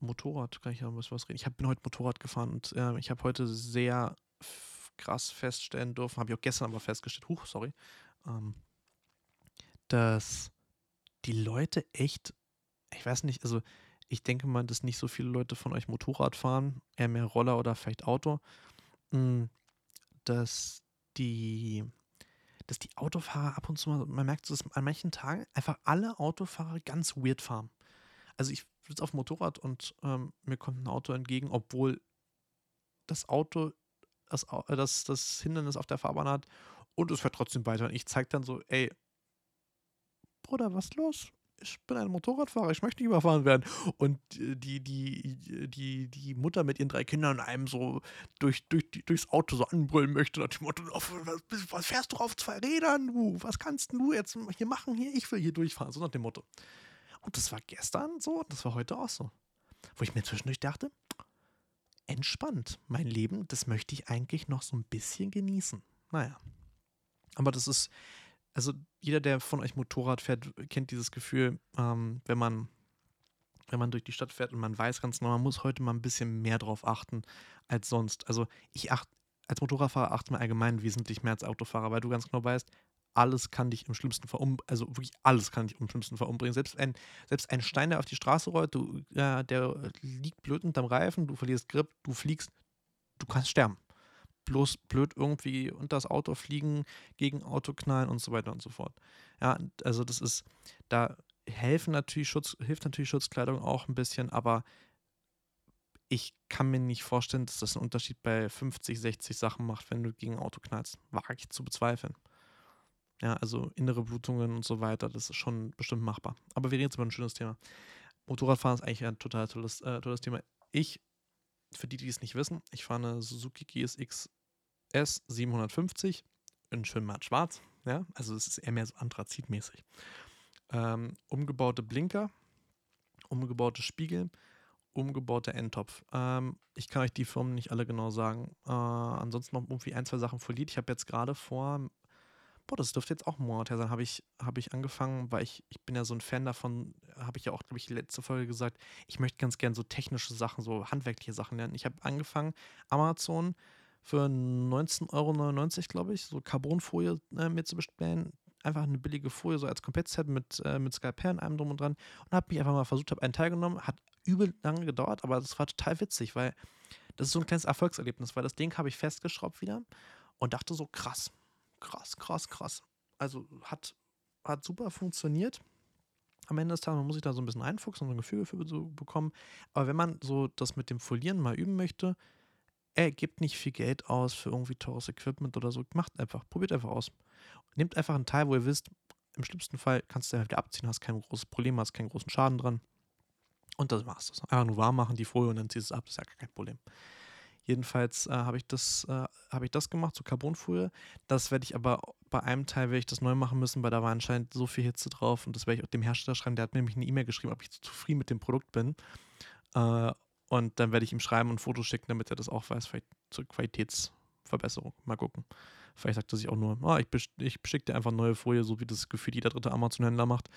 Motorrad, kann ich ja was, was reden. Ich bin heute Motorrad gefahren und äh, ich habe heute sehr krass feststellen dürfen, habe ich auch gestern aber festgestellt, huch, sorry, ähm, dass die Leute echt, ich weiß nicht, also ich denke mal, dass nicht so viele Leute von euch Motorrad fahren, eher mehr Roller oder vielleicht Auto, hm, dass die dass die Autofahrer ab und zu mal, man merkt, dass an manchen Tagen einfach alle Autofahrer ganz weird fahren. Also ich sitze auf dem Motorrad und ähm, mir kommt ein Auto entgegen, obwohl das Auto das, äh, das, das Hindernis auf der Fahrbahn hat und es fährt trotzdem weiter. Und ich zeige dann so, ey, Bruder, was los? Ich bin ein Motorradfahrer, ich möchte nicht überfahren werden. Und die, die, die, die Mutter mit ihren drei Kindern einem so durch, durch, durchs Auto so anbrüllen möchte, nach dem Motto, was fährst du auf zwei Rädern, du? Was kannst du jetzt hier machen? Hier, ich will hier durchfahren, so nach dem Motto. Und das war gestern so, das war heute auch so. Wo ich mir zwischendurch dachte, entspannt, mein Leben, das möchte ich eigentlich noch so ein bisschen genießen. Naja. Aber das ist, also jeder, der von euch Motorrad fährt, kennt dieses Gefühl, ähm, wenn man wenn man durch die Stadt fährt und man weiß ganz genau, man muss heute mal ein bisschen mehr drauf achten als sonst. Also ich achte, als Motorradfahrer achte mir allgemein wesentlich mehr als Autofahrer, weil du ganz genau weißt, alles kann dich im schlimmsten Fall umbringen, also wirklich alles kann dich im schlimmsten Fall umbringen. Selbst ein, selbst ein Stein, der auf die Straße rollt, du, äh, der liegt blöd unterm Reifen, du verlierst Grip, du fliegst, du kannst sterben bloß blöd irgendwie unter das Auto fliegen, gegen Auto knallen und so weiter und so fort. Ja, also das ist, da helfen natürlich Schutz, hilft natürlich Schutzkleidung auch ein bisschen, aber ich kann mir nicht vorstellen, dass das einen Unterschied bei 50, 60 Sachen macht, wenn du gegen Auto knallst. Wage ich zu bezweifeln. Ja, also innere Blutungen und so weiter, das ist schon bestimmt machbar. Aber wir reden jetzt über ein schönes Thema. Motorradfahren ist eigentlich ein total tolles, äh, tolles Thema. Ich, für die, die es nicht wissen, ich fahre eine Suzuki GSX S750 in schön matt schwarz. Ja, also es ist eher mehr so anthrazitmäßig. Ähm, umgebaute Blinker, umgebaute Spiegel, umgebaute Endtopf. Ähm, ich kann euch die Firmen nicht alle genau sagen. Äh, ansonsten noch irgendwie ein, zwei Sachen verliert. Ich habe jetzt gerade vor, boah, das dürfte jetzt auch ein Monat her sein, habe ich, hab ich angefangen, weil ich, ich bin ja so ein Fan davon, habe ich ja auch, glaube ich, letzte Folge gesagt, ich möchte ganz gern so technische Sachen, so handwerkliche Sachen lernen. Ich habe angefangen, Amazon für 19,99 Euro, glaube ich, so Carbonfolie äh, mir zu bestellen. Einfach eine billige Folie, so als Komplettset mit, äh, mit Skalpell allem drum und dran. Und habe mich einfach mal versucht, habe einen teilgenommen. Hat übel lange gedauert, aber das war total witzig, weil das ist so ein kleines Erfolgserlebnis, weil das Ding habe ich festgeschraubt wieder und dachte so, krass, krass, krass, krass. Also hat, hat super funktioniert am Ende des Tages. Muss sich da so ein bisschen einfuchsen und ein Gefühl für so bekommen. Aber wenn man so das mit dem Folieren mal üben möchte, ey, gebt nicht viel Geld aus für irgendwie teures Equipment oder so. Macht einfach, probiert einfach aus. Nehmt einfach einen Teil, wo ihr wisst, im schlimmsten Fall kannst du den wieder abziehen, hast kein großes Problem, hast keinen großen Schaden dran. Und das war's. Einfach nur warm machen die Folie und dann ziehst du es ab, das ist ja kein Problem. Jedenfalls äh, habe ich, das, äh, hab ich das gemacht, so Carbonfolie. Das werde ich aber bei einem Teil werde ich das neu machen müssen, weil da war anscheinend so viel Hitze drauf und das werde ich auch dem Hersteller schreiben. Der hat nämlich eine E-Mail geschrieben, ob ich zufrieden mit dem Produkt bin. Äh, Und dann werde ich ihm schreiben und Fotos schicken, damit er das auch weiß, vielleicht zur Qualitätsverbesserung. Mal gucken. Vielleicht sagt er sich auch nur, oh, ich, ich schicke dir einfach neue Folie, so wie das gefühlt jeder dritte Amazon-Händler macht.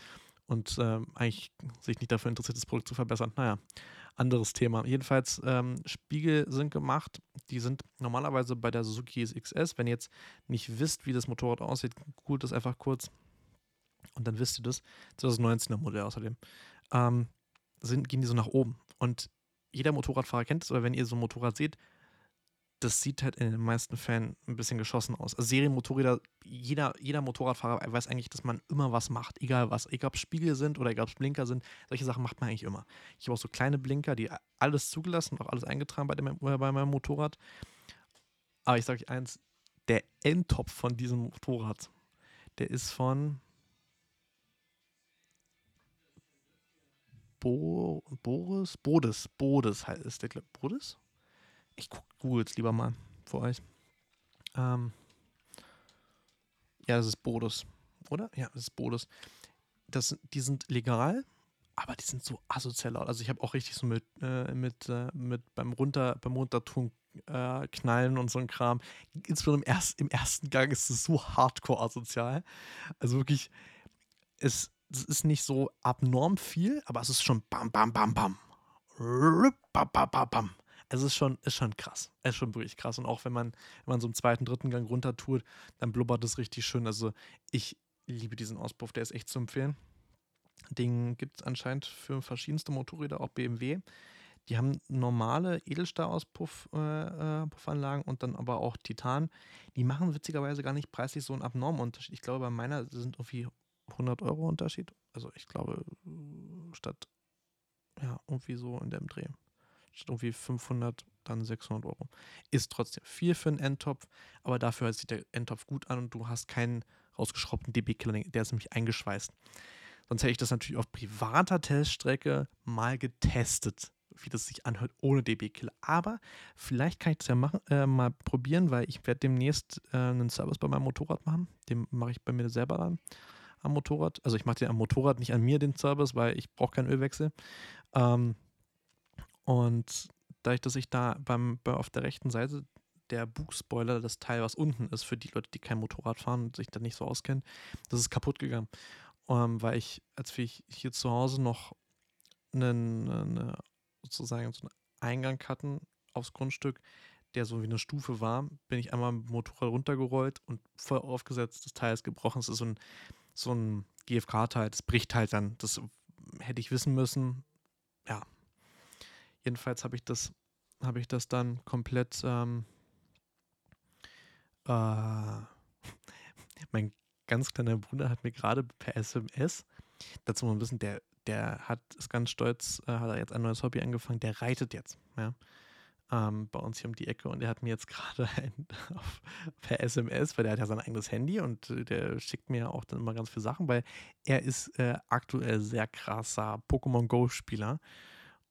Und ähm, eigentlich sich nicht dafür interessiert, das Produkt zu verbessern. Naja, anderes Thema. Jedenfalls, ähm, Spiegel sind gemacht. Die sind normalerweise bei der Suzuki XS. Wenn ihr jetzt nicht wisst, wie das Motorrad aussieht, googelt das einfach kurz. Und dann wisst ihr das. 2019er Modell außerdem. Ähm, sind, gehen die so nach oben. Und jeder Motorradfahrer kennt es, aber wenn ihr so ein Motorrad seht, das sieht halt in den meisten Fällen ein bisschen geschossen aus. Also Serienmotorräder, jeder, jeder Motorradfahrer weiß eigentlich, dass man immer was macht, egal was. Egal ob Spiegel sind oder egal ob es Blinker sind, solche Sachen macht man eigentlich immer. Ich habe auch so kleine Blinker, die alles zugelassen, auch alles eingetragen bei, dem, bei meinem Motorrad. Aber ich sage euch eins, der Endtopf von diesem Motorrad, der ist von Bo Boris, Bodes, Bodes ist der, Bodes? Ich google es lieber mal für euch. Ähm, ja, das ist Bodes, oder? Ja, das ist Bodes. Das, die sind legal, aber die sind so asozial laut. Also ich habe auch richtig so mit, äh, mit, äh, mit beim Runter, beim Runtertun äh, knallen und so ein Kram. Insbesondere im, erst, im ersten Gang ist es so hardcore asozial. Also wirklich, es, es ist nicht so abnorm viel, aber es ist schon bam, bam, bam, bam. Bam, bam, bam, bam es ist schon, ist schon krass. Es ist schon wirklich krass. Und auch wenn man, wenn man so im zweiten, dritten Gang runter tut, dann blubbert es richtig schön. Also ich liebe diesen Auspuff, der ist echt zu empfehlen. Den gibt es anscheinend für verschiedenste Motorräder, auch BMW. Die haben normale Edelstahl-Auspuffanlagen äh, und dann aber auch Titan. Die machen witzigerweise gar nicht preislich so einen abnormen Unterschied. Ich glaube, bei meiner sind irgendwie 100 Euro Unterschied. Also ich glaube, statt, ja, irgendwie so in dem Dreh statt irgendwie 500, dann 600 Euro. Ist trotzdem viel für einen Endtopf, aber dafür sieht der Endtopf gut an und du hast keinen rausgeschraubten DB-Killer, der ist nämlich eingeschweißt. Sonst hätte ich das natürlich auf privater Teststrecke mal getestet, wie das sich anhört ohne DB-Killer. Aber vielleicht kann ich das ja machen, äh, mal probieren, weil ich werde demnächst äh, einen Service bei meinem Motorrad machen. Den mache ich bei mir selber dann am Motorrad. Also ich mache den am Motorrad, nicht an mir den Service, weil ich brauche keinen Ölwechsel. Ähm, und dadurch, dass ich da beim, bei, auf der rechten Seite der Bugspoiler, das Teil, was unten ist, für die Leute, die kein Motorrad fahren und sich da nicht so auskennen, das ist kaputt gegangen. Ähm, weil ich, als wir hier zu Hause noch einen, eine, sozusagen so einen Eingang hatten aufs Grundstück, der so wie eine Stufe war, bin ich einmal mit dem Motorrad runtergerollt und voll aufgesetzt. Das Teil ist gebrochen. Es ist so ein, so ein GFK-Teil, das bricht halt dann. Das hätte ich wissen müssen. Jedenfalls habe ich das, habe ich das dann komplett ähm, äh, mein ganz kleiner Bruder hat mir gerade per SMS, dazu mal ein bisschen, der, der hat ist ganz stolz, äh, hat er jetzt ein neues Hobby angefangen, der reitet jetzt, ja. Ähm, bei uns hier um die Ecke und er hat mir jetzt gerade per SMS, weil der hat ja sein eigenes Handy und äh, der schickt mir auch dann immer ganz viele Sachen, weil er ist äh, aktuell sehr krasser Pokémon Go-Spieler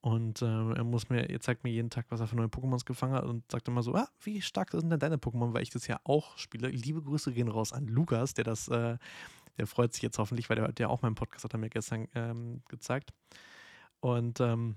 und äh, er muss mir, er zeigt mir jeden Tag, was er für neue Pokémons gefangen hat und sagt immer so, ah, wie stark sind denn deine Pokémon, weil ich das ja auch spiele. Liebe Grüße gehen raus an Lukas, der das, äh, der freut sich jetzt hoffentlich, weil der hört ja auch meinen Podcast, hat er mir gestern ähm, gezeigt. Und ähm,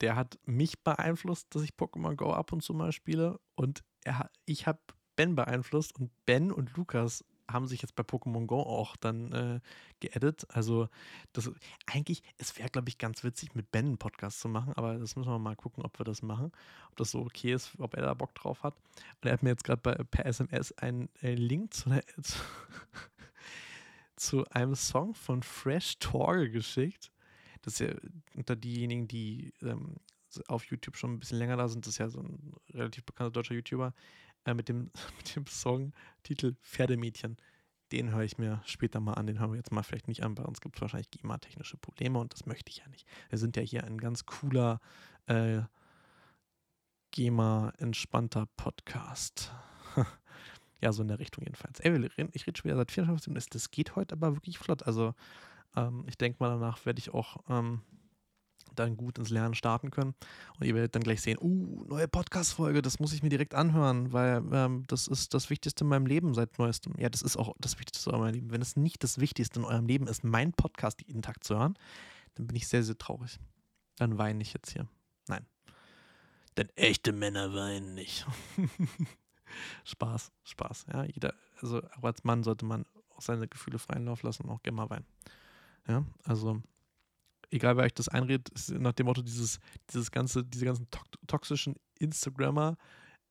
der hat mich beeinflusst, dass ich Pokémon Go ab und zu mal spiele. Und er, ich habe Ben beeinflusst und Ben und Lukas haben sich jetzt bei Pokémon Go auch dann äh, geedit. Also das eigentlich, es wäre, glaube ich, ganz witzig, mit Ben einen Podcast zu machen, aber das müssen wir mal gucken, ob wir das machen, ob das so okay ist, ob er da Bock drauf hat. Und er hat mir jetzt gerade per SMS einen äh, Link zu, einer, zu, zu, einem Song von Fresh Torge geschickt. Das ist ja unter diejenigen, die ähm, auf YouTube schon ein bisschen länger da sind, das ist ja so ein relativ bekannter deutscher YouTuber äh, mit, dem, mit dem Songtitel Pferdemädchen. Den höre ich mir später mal an. Den hören wir jetzt mal vielleicht nicht an. Bei uns gibt es wahrscheinlich GEMA-technische Probleme und das möchte ich ja nicht. Wir sind ja hier ein ganz cooler äh, GEMA-entspannter Podcast. ja, so in der Richtung jedenfalls. Ey, ich rede schon wieder seit 54 Minuten. Das geht heute aber wirklich flott. Also, ähm, ich denke mal, danach werde ich auch ähm, dann gut ins Lernen starten können. Und ihr werdet dann gleich sehen, uh, neue Podcast-Folge, das muss ich mir direkt anhören, weil ähm, das ist das Wichtigste in meinem Leben seit neuestem. Ja, das ist auch das Wichtigste in meinem Leben. Wenn es nicht das Wichtigste in eurem Leben ist, mein Podcast jeden Tag zu hören, dann bin ich sehr, sehr traurig. Dann weine ich jetzt hier. Nein. Denn echte Männer weinen nicht. Spaß, Spaß. Ja, jeder, also auch als Mann sollte man auch seine Gefühle freien Lauf lassen und auch gerne mal weinen. Ja, also egal wer euch das einredet, ist nach dem Motto dieses, dieses ganze, diese ganzen to toxischen Instagrammer,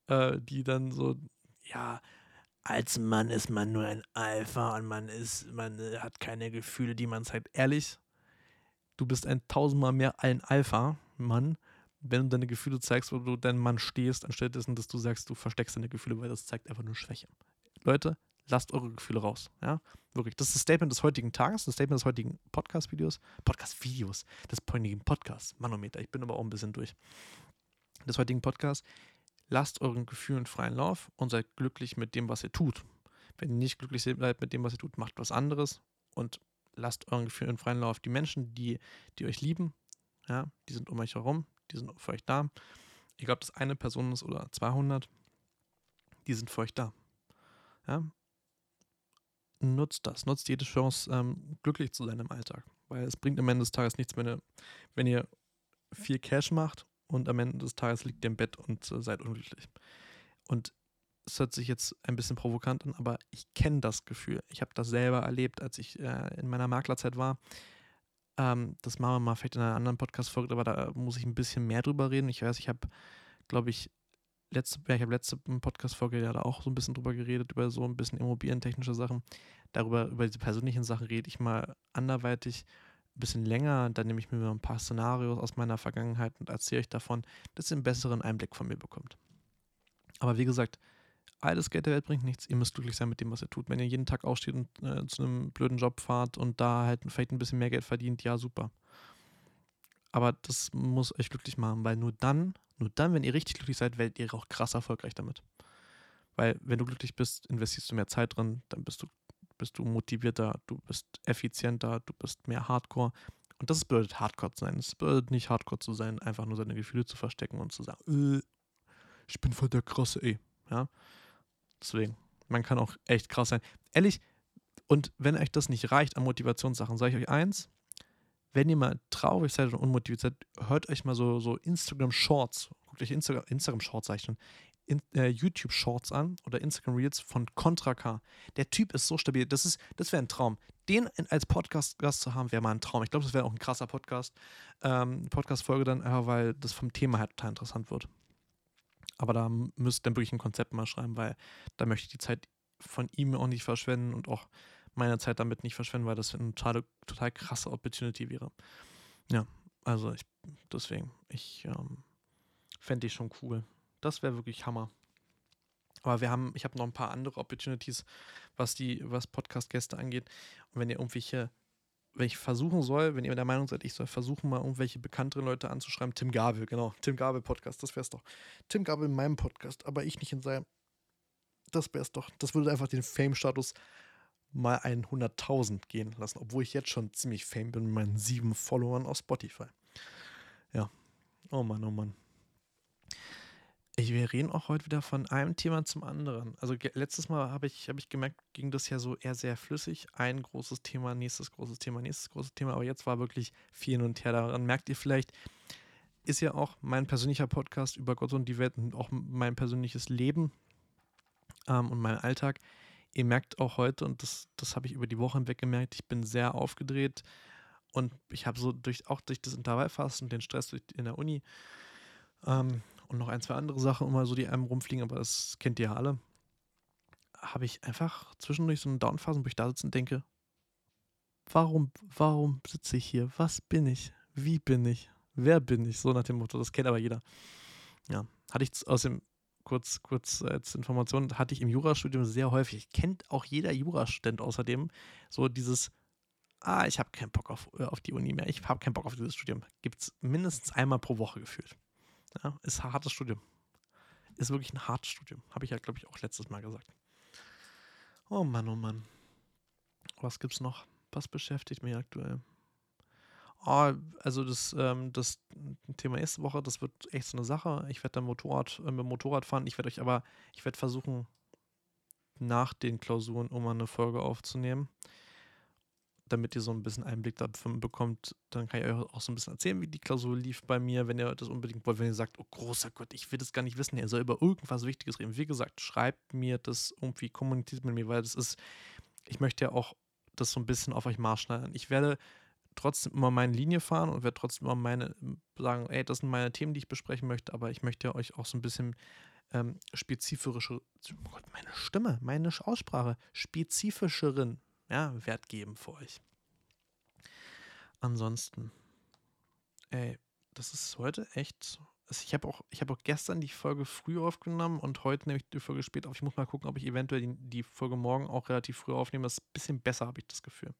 äh, die dann so, ja, als Mann ist man nur ein Alpha und man ist, man äh, hat keine Gefühle, die man zeigt. Ehrlich, du bist ein tausendmal mehr ein Alpha-Mann, wenn du deine Gefühle zeigst, wo du dein Mann stehst, anstelle dessen, dass du sagst, du versteckst deine Gefühle, weil das zeigt einfach nur Schwäche. Leute, lasst eure Gefühle raus. Ja, wirklich. Das ist das Statement des heutigen Tages, das Statement des heutigen Podcast-Videos. Podcast-Videos, des heutigen Podcasts. Manometer, ich bin aber auch ein bisschen durch. Des heutigen Podcasts. Lasst euren Gefühlen freien Lauf und seid glücklich mit dem, was ihr tut. Wenn ihr nicht glücklich seid mit dem, was ihr tut, macht was anderes und lasst euren Gefühlen freien Lauf. Die Menschen, die, die euch lieben, ja, die sind um euch herum, die sind für euch da. Egal, ob das eine Person ist oder 200, die sind für euch da. Ja? Nutzt das, nutzt jede Chance, ähm, glücklich zu sein im Alltag. Weil es bringt am Ende des Tages nichts, wenn ihr, wenn ihr viel Cash macht und am Ende des Tages liegt ihr im Bett und äh, seid unglücklich. Und es hört sich jetzt ein bisschen provokant an, aber ich kenne das Gefühl. Ich habe das selber erlebt, als ich äh, in meiner Maklerzeit war. Ähm, das machen wir mal vielleicht in einer anderen Podcast-Folge, aber da muss ich ein bisschen mehr drüber reden. Ich weiß, ich habe, glaube ich, letzte, ja, ich habe letzte Podcast-Folge ja da auch so ein bisschen drüber geredet, über so ein bisschen immobilientechnische Sachen. Darüber, über diese persönlichen Sachen rede ich mal anderweitig ein bisschen länger. Dann nehme ich mir ein paar Szenarios aus meiner Vergangenheit und erzähle euch davon, dass ihr einen besseren Einblick von mir bekommt. Aber wie gesagt, alles Geld der Welt bringt nichts. Ihr müsst glücklich sein mit dem, was ihr tut. Wenn ihr jeden Tag aufsteht und äh, zu einem blöden Job fahrt und da halt vielleicht ein bisschen mehr Geld verdient, ja, super. Aber das muss euch glücklich machen, weil nur dann, nur dann, wenn ihr richtig glücklich seid, werdet ihr auch krass erfolgreich damit. Weil wenn du glücklich bist, investierst du mehr Zeit drin, dann bist du, bist du motivierter, du bist effizienter, du bist mehr Hardcore. Und das bedeutet Hardcore zu sein. Es bedeutet nicht Hardcore zu sein, einfach nur seine Gefühle zu verstecken und zu sagen, äh, ich bin voll der krasse, ey. Ja, Deswegen, man kann auch echt krass sein. Ehrlich, und wenn euch das nicht reicht an Motivationssachen, sage ich euch eins, wenn ihr mal traurig seid und unmotiviert seid, hört euch mal so, so Instagram Shorts, guckt euch Instagram, Instagram Shorts, sag ich schon, in, äh, YouTube Shorts an oder Instagram Reels von Contra K. Der Typ ist so stabil, das das wäre ein Traum. Den als Podcast-Gast zu haben, wäre mal ein Traum. Ich glaube, das wäre auch ein krasser Podcast, ähm, Podcast-Folge dann, äh, weil das vom Thema halt total interessant wird. Aber da müsst ihr dann wirklich ein Konzept mal schreiben, weil da möchte ich die Zeit von ihm auch nicht verschwenden und auch meine Zeit damit nicht verschwenden, weil das eine total, total krasse Opportunity wäre. Ja, also ich, deswegen, ich ähm, fände ich schon cool. Das wäre wirklich Hammer. Aber wir haben, ich habe noch ein paar andere Opportunities, was die, was Podcast-Gäste angeht. Und wenn ihr irgendwelche wenn ich versuchen soll, wenn ihr der Meinung seid, ich soll versuchen, mal irgendwelche bekannteren Leute anzuschreiben, Tim Gabel, genau, Tim Gabel Podcast, das wär's doch. Tim Gabel in meinem Podcast, aber ich nicht in seinem. Das wär's doch. Das würde einfach den Fame-Status mal 100.000 gehen lassen, obwohl ich jetzt schon ziemlich Fame bin mit meinen sieben Followern auf Spotify. Ja. Oh Mann, oh Mann. Wir reden auch heute wieder von einem Thema zum anderen. Also letztes Mal habe ich, hab ich gemerkt, ging das ja so eher sehr flüssig. Ein großes Thema, nächstes großes Thema, nächstes großes Thema. Aber jetzt war wirklich viel hin und her. Daran merkt ihr vielleicht, ist ja auch mein persönlicher Podcast über Gott und die Welt und auch mein persönliches Leben ähm, und mein Alltag. Ihr merkt auch heute, und das, das habe ich über die Woche hinweg gemerkt, ich bin sehr aufgedreht und ich habe so durch, auch durch das Intervallfasten den Stress in der Uni ähm, und noch ein, zwei andere Sachen immer so, die einem rumfliegen, aber das kennt ihr ja alle, habe ich einfach zwischendurch so eine Downphase, wo ich da sitze und denke, warum, warum sitze ich hier? Was bin ich? Wie bin ich? Wer bin ich? So nach dem Motto, das kennt aber jeder. Ja, hatte ich aus dem, kurz, kurz als Information, hatte ich im Jurastudium sehr häufig, kennt auch jeder Jurastudent außerdem, so dieses, ah, ich habe keinen Bock auf, äh, auf die Uni mehr, ich habe keinen Bock auf dieses Studium. Gibt es mindestens einmal pro Woche gefühlt. Ja, ist ein hartes Studium. Ist wirklich ein hartes Studium. Habe ich ja, glaube ich, auch letztes Mal gesagt. Oh Mann, oh Mann. Was gibt's noch? Was beschäftigt mich aktuell? Oh, also das, ähm, das Thema nächste Woche, das wird echt so eine Sache. Ich werde dann Motorrad, äh, mit Motorrad fahren. Ich werde euch aber, ich werde versuchen, nach den Klausuren, um eine Folge aufzunehmen. damit ihr so ein bisschen Einblick davon bekommt. Dann kann ich euch auch so ein bisschen erzählen, wie die Klausur lief bei mir, wenn ihr das unbedingt wollt. Wenn ihr sagt, oh großer Gott, ich will das gar nicht wissen, er soll über irgendwas Wichtiges reden. Wie gesagt, schreibt mir das irgendwie, kommuniziert mit mir, weil das ist, ich möchte ja auch das so ein bisschen auf euch maßschneidern. Ich werde trotzdem immer meine Linie fahren und werde trotzdem immer meine sagen, ey, das sind meine Themen, die ich besprechen möchte, aber ich möchte euch auch so ein bisschen ähm, spezifische, oh Gott, meine Stimme, meine Aussprache, spezifischeren ja, Wert geben für euch. Ansonsten, ey, das ist heute echt. Also ich habe auch, hab auch gestern die Folge früh aufgenommen und heute nehme ich die Folge spät auf. Ich muss mal gucken, ob ich eventuell die, die Folge morgen auch relativ früh aufnehme. Das ist ein bisschen besser, habe ich das Gefühl.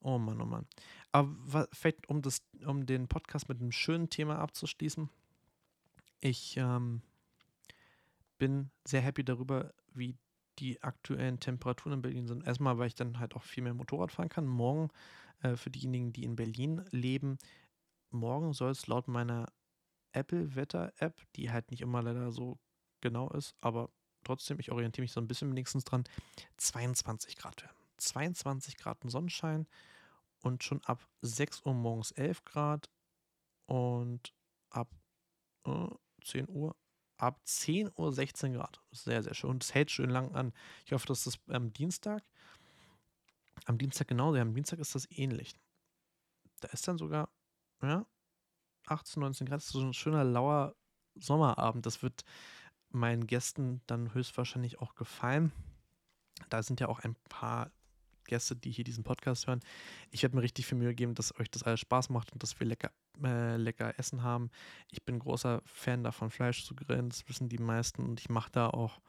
Oh Mann, oh Mann. Aber vielleicht, um, das, um den Podcast mit einem schönen Thema abzuschließen. Ich ähm, bin sehr happy darüber, wie die aktuellen Temperaturen in Berlin sind. Erstmal, weil ich dann halt auch viel mehr Motorrad fahren kann. Morgen, äh, für diejenigen, die in Berlin leben, morgen soll es laut meiner Apple-Wetter-App, die halt nicht immer leider so genau ist, aber trotzdem, ich orientiere mich so ein bisschen wenigstens dran, 22 Grad werden. 22 Grad Sonnenschein und schon ab 6 Uhr morgens 11 Grad und ab äh, 10 Uhr ab 10 Uhr 16 Grad. Sehr, sehr schön. Und es hält schön lang an. Ich hoffe, dass das am Dienstag, am Dienstag genau, ja, am Dienstag ist das ähnlich. Da ist dann sogar, ja, 18, 19 Grad. Das ist so ein schöner, lauer Sommerabend. Das wird meinen Gästen dann höchstwahrscheinlich auch gefallen. Da sind ja auch ein paar Gäste, die hier diesen Podcast hören. Ich werde mir richtig viel Mühe geben, dass euch das alles Spaß macht und dass wir lecker, äh, lecker Essen haben. Ich bin großer Fan davon, Fleisch zu grillen. Das wissen die meisten. Und ich mache da auch.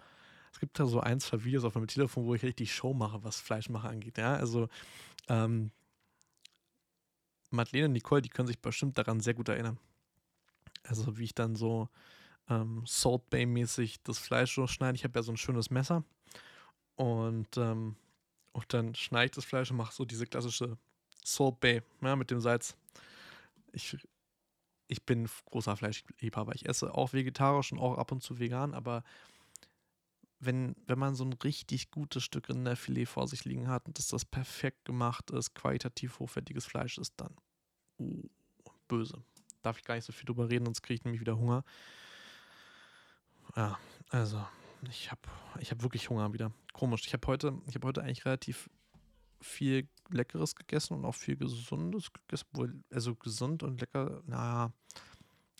Es gibt da so ein, zwei Videos auf meinem Telefon, wo ich richtig Show mache, was Fleischmache angeht. Ja, also ähm, Madeleine und Nicole, die können sich bestimmt daran sehr gut erinnern. Also wie ich dann so ähm, Salt Bay mäßig das Fleisch so schneide. Ich habe ja so ein schönes Messer und ähm, und dann schneide ich das Fleisch und mache so diese klassische Bay ja, mit dem Salz. Ich, ich bin großer Fleischliebhaber. Ich esse auch vegetarisch und auch ab und zu vegan, aber wenn, wenn man so ein richtig gutes Stück Rinderfilet vor sich liegen hat und dass das perfekt gemacht ist, qualitativ hochwertiges Fleisch ist, dann uh, böse. Darf ich gar nicht so viel drüber reden, sonst kriege ich nämlich wieder Hunger. Ja, also ich habe ich hab wirklich Hunger wieder. Komisch. Ich habe heute, hab heute eigentlich relativ viel Leckeres gegessen und auch viel Gesundes gegessen. Also gesund und lecker, naja.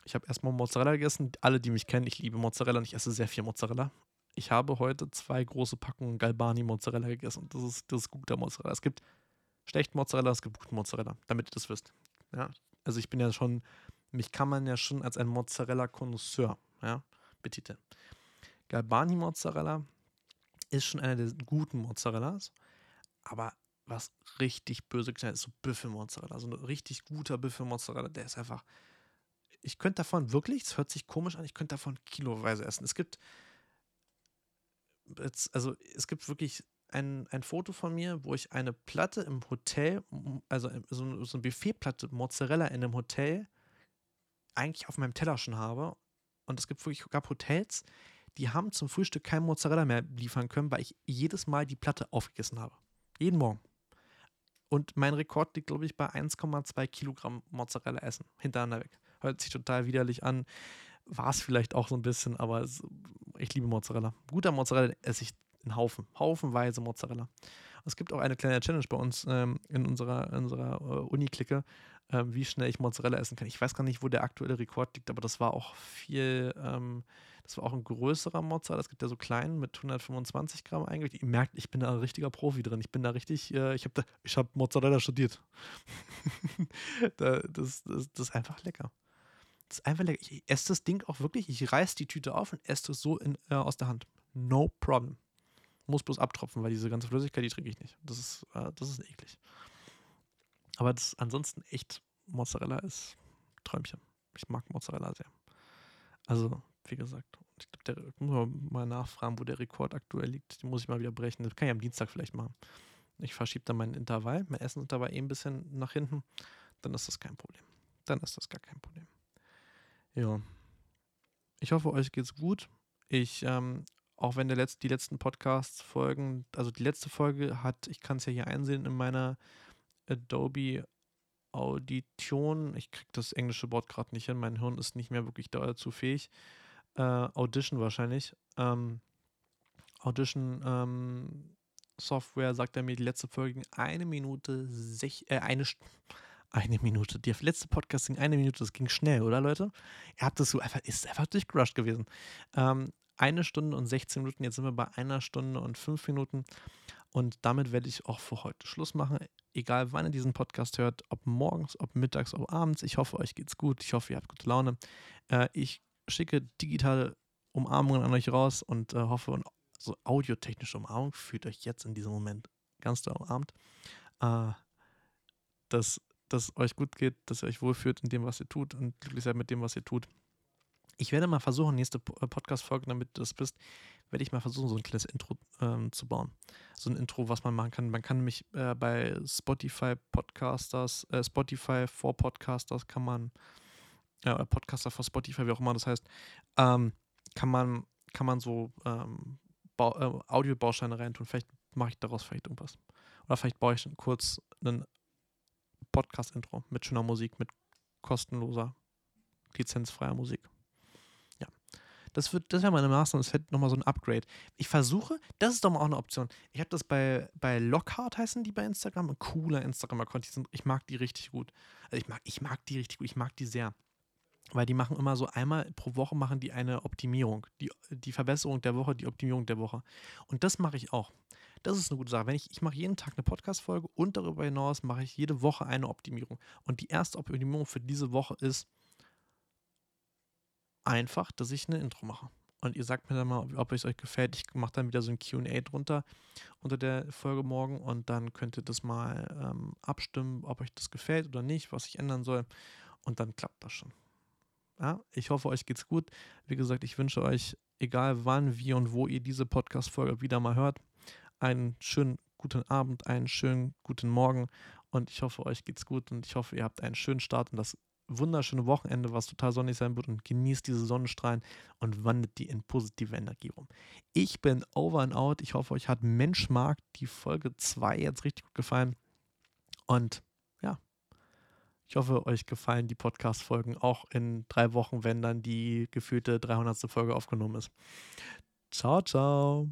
Ich habe erstmal Mozzarella gegessen. Alle, die mich kennen, ich liebe Mozzarella und ich esse sehr viel Mozzarella. Ich habe heute zwei große Packungen Galbani Mozzarella gegessen. Das ist, das ist guter Mozzarella. Es gibt schlechten Mozzarella, es gibt guten Mozzarella, damit ihr das wisst. Ja? Also ich bin ja schon, mich kann man ja schon als ein Mozzarella-Konnoisseur ja, betiteln. Galbani Mozzarella ist schon einer der guten Mozzarellas, aber was richtig böse knallt, ist so Büffelmozzarella. So ein richtig guter Büffelmozzarella, der ist einfach. Ich könnte davon wirklich, es hört sich komisch an, ich könnte davon kiloweise essen. Es gibt. Also, es gibt wirklich ein, ein Foto von mir, wo ich eine Platte im Hotel, also so, so eine Buffetplatte Mozzarella in einem Hotel, eigentlich auf meinem Teller schon habe. Und es gibt wirklich, gab Hotels, die haben zum Frühstück kein Mozzarella mehr liefern können, weil ich jedes Mal die Platte aufgegessen habe. Jeden Morgen. Und mein Rekord liegt, glaube ich, bei 1,2 Kilogramm Mozzarella essen. Hintereinander weg. Hört sich total widerlich an. War es vielleicht auch so ein bisschen, aber es, ich liebe Mozzarella. Guter Mozzarella esse ich einen Haufen. Haufenweise Mozzarella. Es gibt auch eine kleine Challenge bei uns ähm, in unserer, unserer uh, Uni-Clique, äh, wie schnell ich Mozzarella essen kann. Ich weiß gar nicht, wo der aktuelle Rekord liegt, aber das war auch viel. Ähm, das war auch ein größerer Mozzarella. Es gibt ja so kleinen mit 125 Gramm eigentlich. Ihr merkt, ich bin da ein richtiger Profi drin. Ich bin da richtig, äh, ich habe hab Mozzarella studiert. da, das, das, das ist einfach lecker. Das ist einfach lecker. Ich esse das Ding auch wirklich. Ich reiß die Tüte auf und esse es so in, äh, aus der Hand. No problem. Muss bloß abtropfen, weil diese ganze Flüssigkeit, die trinke ich nicht. Das ist, äh, das ist eklig. Aber das ansonsten echt, Mozzarella ist Träumchen. Ich mag Mozzarella sehr. Also wie gesagt. Ich glaube, der muss man mal nachfragen, wo der Rekord aktuell liegt. Den muss ich mal wieder brechen. Das kann ich am Dienstag vielleicht machen. Ich verschiebe dann meinen Intervall, mein Essensintervall eh ein bisschen nach hinten. Dann ist das kein Problem. Dann ist das gar kein Problem. Ja. Ich hoffe, euch geht's gut. Ich ähm, auch wenn der letzte, die letzten Podcast-Folgen, also die letzte Folge hat, ich kann es ja hier einsehen in meiner Adobe Audition, ich kriege das englische Wort gerade nicht hin, mein Hirn ist nicht mehr wirklich dazu fähig. Äh, Audition wahrscheinlich. Ähm, Audition ähm, Software sagt er mir, die letzte Folge ging eine Minute, sech, äh, eine, eine Minute. Der letzte Podcast ging eine Minute, das ging schnell, oder Leute? Ihr habt das so einfach, ist einfach durchgerusht gewesen. Ähm, eine Stunde und 16 Minuten, jetzt sind wir bei einer Stunde und fünf Minuten. Und damit werde ich auch für heute Schluss machen. Egal wann ihr diesen Podcast hört, ob morgens, ob mittags, ob abends. Ich hoffe, euch geht's gut. Ich hoffe, ihr habt gute Laune. Äh, ich schicke digitale Umarmungen an euch raus und äh, hoffe, und so audiotechnische Umarmung fühlt euch jetzt in diesem Moment ganz doll umarmt. Äh, dass es euch gut geht, dass ihr euch wohlfühlt in dem, was ihr tut und glücklich seid mit dem, was ihr tut. Ich werde mal versuchen, nächste äh, Podcast-Folge, damit du das bist, werde ich mal versuchen, so ein kleines Intro ähm, zu bauen. So ein Intro, was man machen kann. Man kann mich äh, bei Spotify Podcasters, äh, Spotify for Podcasters kann man, äh, Podcaster for Spotify, wie auch immer das heißt, ähm, kann man, kann man so ähm, äh, Audiobausteine reintun. Vielleicht mache ich daraus vielleicht irgendwas. Oder vielleicht baue ich kurz ein Podcast-Intro mit schöner Musik, mit kostenloser, lizenzfreier Musik. Ja. Das, das wäre meine Maßnahme, das wäre nochmal so ein Upgrade. Ich versuche, das ist doch mal auch eine Option. Ich habe das bei, bei Lockhart heißen die bei Instagram, ein cooler Instagram-Account. Ich mag die richtig gut. Also ich mag, ich mag die richtig gut, ich mag die sehr weil die machen immer so einmal pro Woche machen die eine Optimierung, die, die Verbesserung der Woche, die Optimierung der Woche. Und das mache ich auch. Das ist eine gute Sache. Wenn ich, ich mache jeden Tag eine Podcast-Folge und darüber hinaus mache ich jede Woche eine Optimierung. Und die erste Optimierung für diese Woche ist einfach, dass ich eine Intro mache. Und ihr sagt mir dann mal, ob es euch gefällt. Ich mache dann wieder so ein QA drunter unter der Folge morgen und dann könnt ihr das mal ähm, abstimmen, ob euch das gefällt oder nicht, was ich ändern soll. Und dann klappt das schon. Ja, ich hoffe, euch geht's gut. Wie gesagt, ich wünsche euch, egal wann, wie und wo ihr diese Podcast-Folge wieder mal hört, einen schönen guten Abend, einen schönen guten Morgen und ich hoffe, euch geht's gut und ich hoffe, ihr habt einen schönen Start in das wunderschöne Wochenende, was total sonnig sein wird und genießt diese Sonnenstrahlen und wandelt die in positive Energie um. Ich bin over and out. Ich hoffe, euch hat Menschmarkt die Folge 2 jetzt richtig gut gefallen und ich hoffe, euch gefallen die Podcast-Folgen auch in drei Wochen, wenn dann die gefühlte 300. Folge aufgenommen ist. Ciao, ciao.